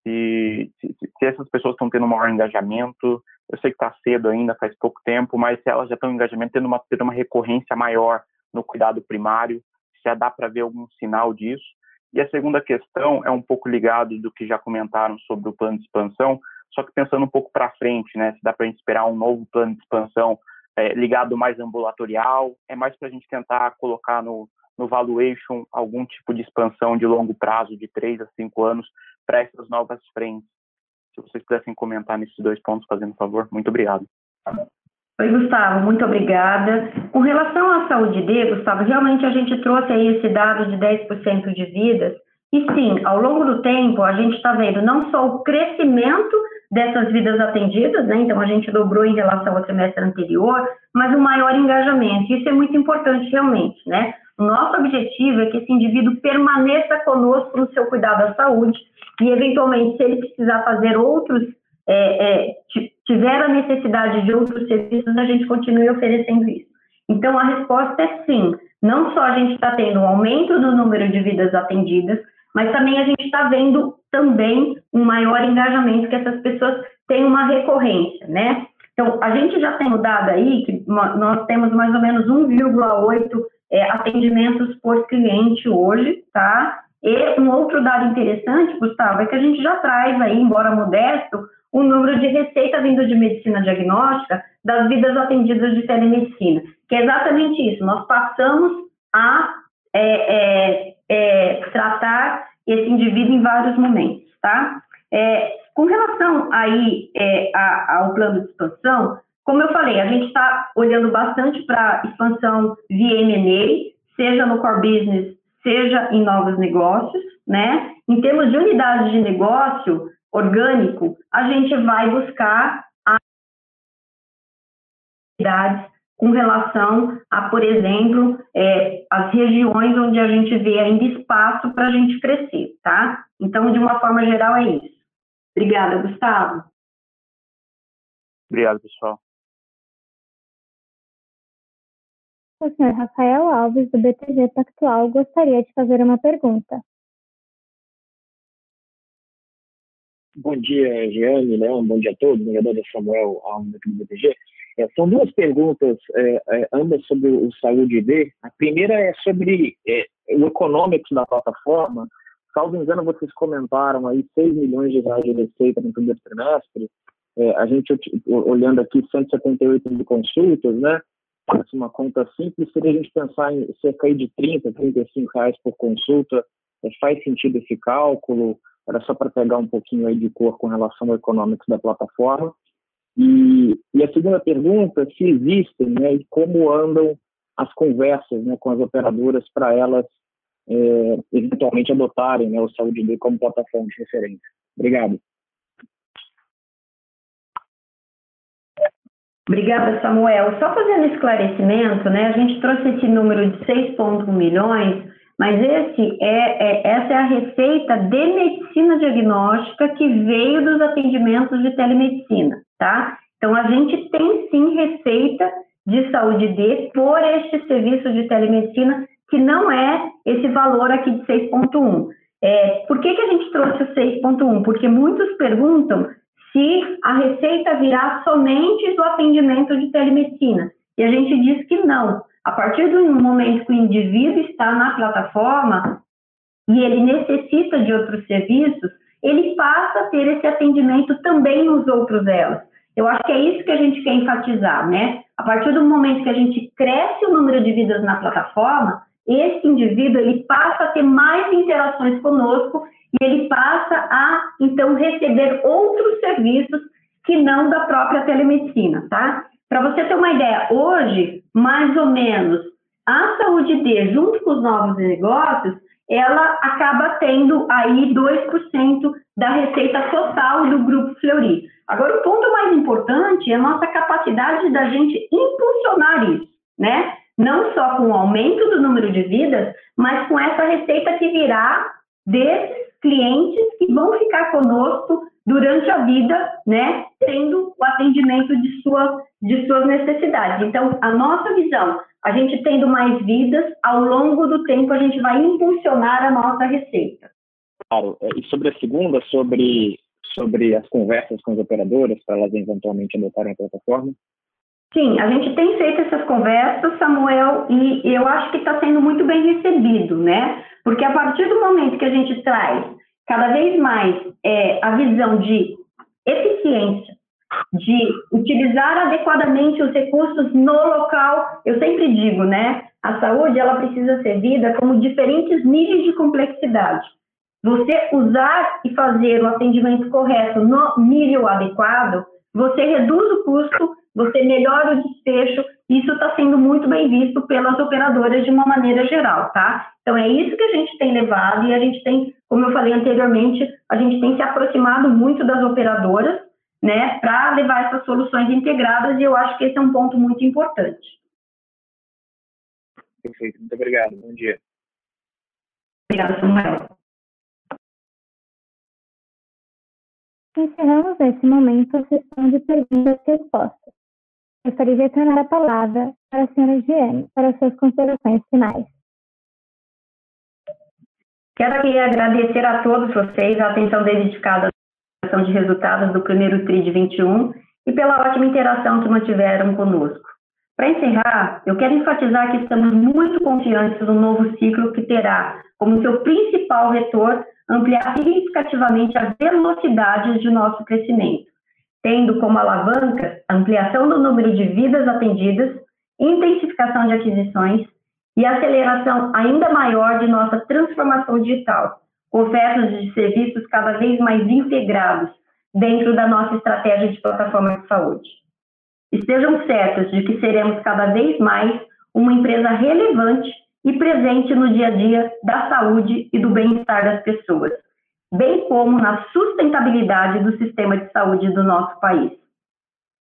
se, se, se essas pessoas estão tendo um maior engajamento, eu sei que está cedo ainda, faz pouco tempo, mas se elas já estão engajamento, tendo uma, tendo uma recorrência maior no cuidado primário, se já dá para ver algum sinal disso. E a segunda questão é um pouco ligado do que já comentaram sobre o plano de expansão, só que pensando um pouco para frente, né? Se dá para esperar um novo plano de expansão é, ligado mais ambulatorial, é mais para a gente tentar colocar no, no valuation algum tipo de expansão de longo prazo, de três a cinco anos, para essas novas frentes. Se vocês pudessem comentar nesses dois pontos, fazendo favor, muito obrigado. Oi, Gustavo, muito obrigada. Com relação à saúde D, Gustavo, realmente a gente trouxe aí esse dado de 10% de vidas, e sim, ao longo do tempo, a gente está vendo não só o crescimento dessas vidas atendidas, né? Então a gente dobrou em relação ao trimestre anterior, mas um maior engajamento. Isso é muito importante realmente, né? Nosso objetivo é que esse indivíduo permaneça conosco no seu cuidado à saúde e, eventualmente, se ele precisar fazer outros, é, é, tiver a necessidade de outros serviços, a gente continue oferecendo isso. Então, a resposta é sim. Não só a gente está tendo um aumento no número de vidas atendidas, mas também a gente está vendo também um maior engajamento, que essas pessoas têm uma recorrência, né? Então, a gente já tem o dado aí que nós temos mais ou menos 1,8 é, atendimentos por cliente hoje, tá? E um outro dado interessante, Gustavo, é que a gente já traz aí, embora modesto, o número de receita vindo de medicina diagnóstica das vidas atendidas de telemedicina, que é exatamente isso. Nós passamos a é, é, é, tratar esse indivíduo em vários momentos, tá? É, com relação aí é, ao plano de expansão, como eu falei, a gente está olhando bastante para expansão via M&A, seja no core business, seja em novos negócios, né? Em termos de unidade de negócio orgânico, a gente vai buscar unidades com relação a, por exemplo, é, as regiões onde a gente vê ainda espaço para a gente crescer, tá? Então, de uma forma geral, é isso. Obrigada, Gustavo. Obrigado, pessoal. O senhor Rafael Alves, do BTG Pactual, gostaria de fazer uma pergunta. Bom dia, Giane, Leão, bom dia a todos, vereador Samuel Alves aqui do BTG. É, são duas perguntas, é, é, ambas sobre o Saúde ID. A primeira é sobre é, o econômico da plataforma. Salvo engano, vocês comentaram aí 6 milhões de reais de receita no primeiro trimestre. É, a gente, olhando aqui, 178 mil consultas, né? Uma conta simples, seria a gente pensar em cerca de 30, 35 reais por consulta. É, faz sentido esse cálculo? Era só para pegar um pouquinho aí de cor com relação ao econômico da plataforma. E, e, a segunda pergunta, se existem, né, e como andam as conversas né, com as operadoras para elas é, eventualmente adotarem né, o Saúde D como plataforma de referência. Obrigado. Obrigada, Samuel. Só fazendo esclarecimento, né, a gente trouxe esse número de 6,1 milhões, mas esse é, é, essa é a receita de medicina diagnóstica que veio dos atendimentos de telemedicina, tá? Então, a gente tem sim receita de saúde D por este serviço de telemedicina, que não é esse valor aqui de 6,1. É, por que, que a gente trouxe o 6,1? Porque muitos perguntam se a receita virá somente do atendimento de telemedicina. E a gente diz que não. A partir do momento que o indivíduo está na plataforma e ele necessita de outros serviços, ele passa a ter esse atendimento também nos outros elos. Eu acho que é isso que a gente quer enfatizar, né? A partir do momento que a gente cresce o número de vidas na plataforma, esse indivíduo ele passa a ter mais interações conosco e ele passa a então receber outros serviços que não da própria telemedicina, tá? Para você ter uma ideia, hoje, mais ou menos, a saúde D, junto com os novos negócios, ela acaba tendo aí 2% da receita total do Grupo Fleury. Agora, o ponto mais importante é a nossa capacidade da gente impulsionar isso, né? Não só com o aumento do número de vidas, mas com essa receita que virá desses clientes que vão ficar conosco durante a vida, né, tendo o atendimento de, sua, de suas necessidades. Então, a nossa visão, a gente tendo mais vidas, ao longo do tempo a gente vai impulsionar a nossa receita. Claro, é, e sobre a segunda, sobre, sobre as conversas com as operadoras, para elas eventualmente adotarem a plataforma? Sim, a gente tem feito essas conversas, Samuel, e eu acho que está sendo muito bem recebido, né? Porque a partir do momento que a gente traz cada vez mais é, a visão de eficiência, de utilizar adequadamente os recursos no local, eu sempre digo, né? A saúde ela precisa ser vida como diferentes níveis de complexidade. Você usar e fazer o atendimento correto no nível adequado, você reduz o custo você melhora o desfecho, isso está sendo muito bem visto pelas operadoras de uma maneira geral, tá? Então é isso que a gente tem levado e a gente tem, como eu falei anteriormente, a gente tem se aproximado muito das operadoras, né, para levar essas soluções integradas e eu acho que esse é um ponto muito importante. Perfeito, muito obrigado. Bom dia. Obrigada, Samuel. Encerramos nesse momento a sessão de perguntas e respostas. Gostaria de retornar a palavra para a senhora Giane para suas considerações finais. Quero aqui agradecer a todos vocês a atenção dedicada à ação de resultados do primeiro TRI de 21 e pela ótima interação que mantiveram conosco. Para encerrar, eu quero enfatizar que estamos muito confiantes no novo ciclo que terá como seu principal retor ampliar significativamente a velocidade de nosso crescimento tendo como alavanca ampliação do número de vidas atendidas, intensificação de aquisições e aceleração ainda maior de nossa transformação digital, ofertas de serviços cada vez mais integrados dentro da nossa estratégia de plataforma de saúde. Estejam certos de que seremos cada vez mais uma empresa relevante e presente no dia a dia da saúde e do bem-estar das pessoas, bem como na sustentabilidade do sistema de saúde do nosso país.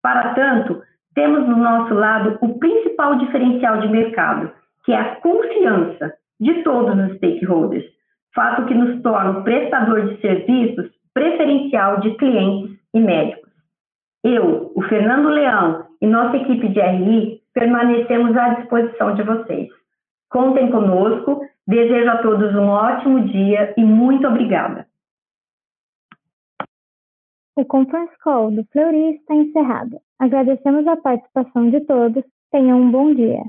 Para tanto, temos do nosso lado o principal diferencial de mercado, que é a confiança de todos os stakeholders, fato que nos torna o prestador de serviços preferencial de clientes e médicos. Eu, o Fernando Leão e nossa equipe de RI permanecemos à disposição de vocês. Contem conosco, desejo a todos um ótimo dia e muito obrigada. O Conference Call do Fleury está encerrado. Agradecemos a participação de todos. Tenham um bom dia.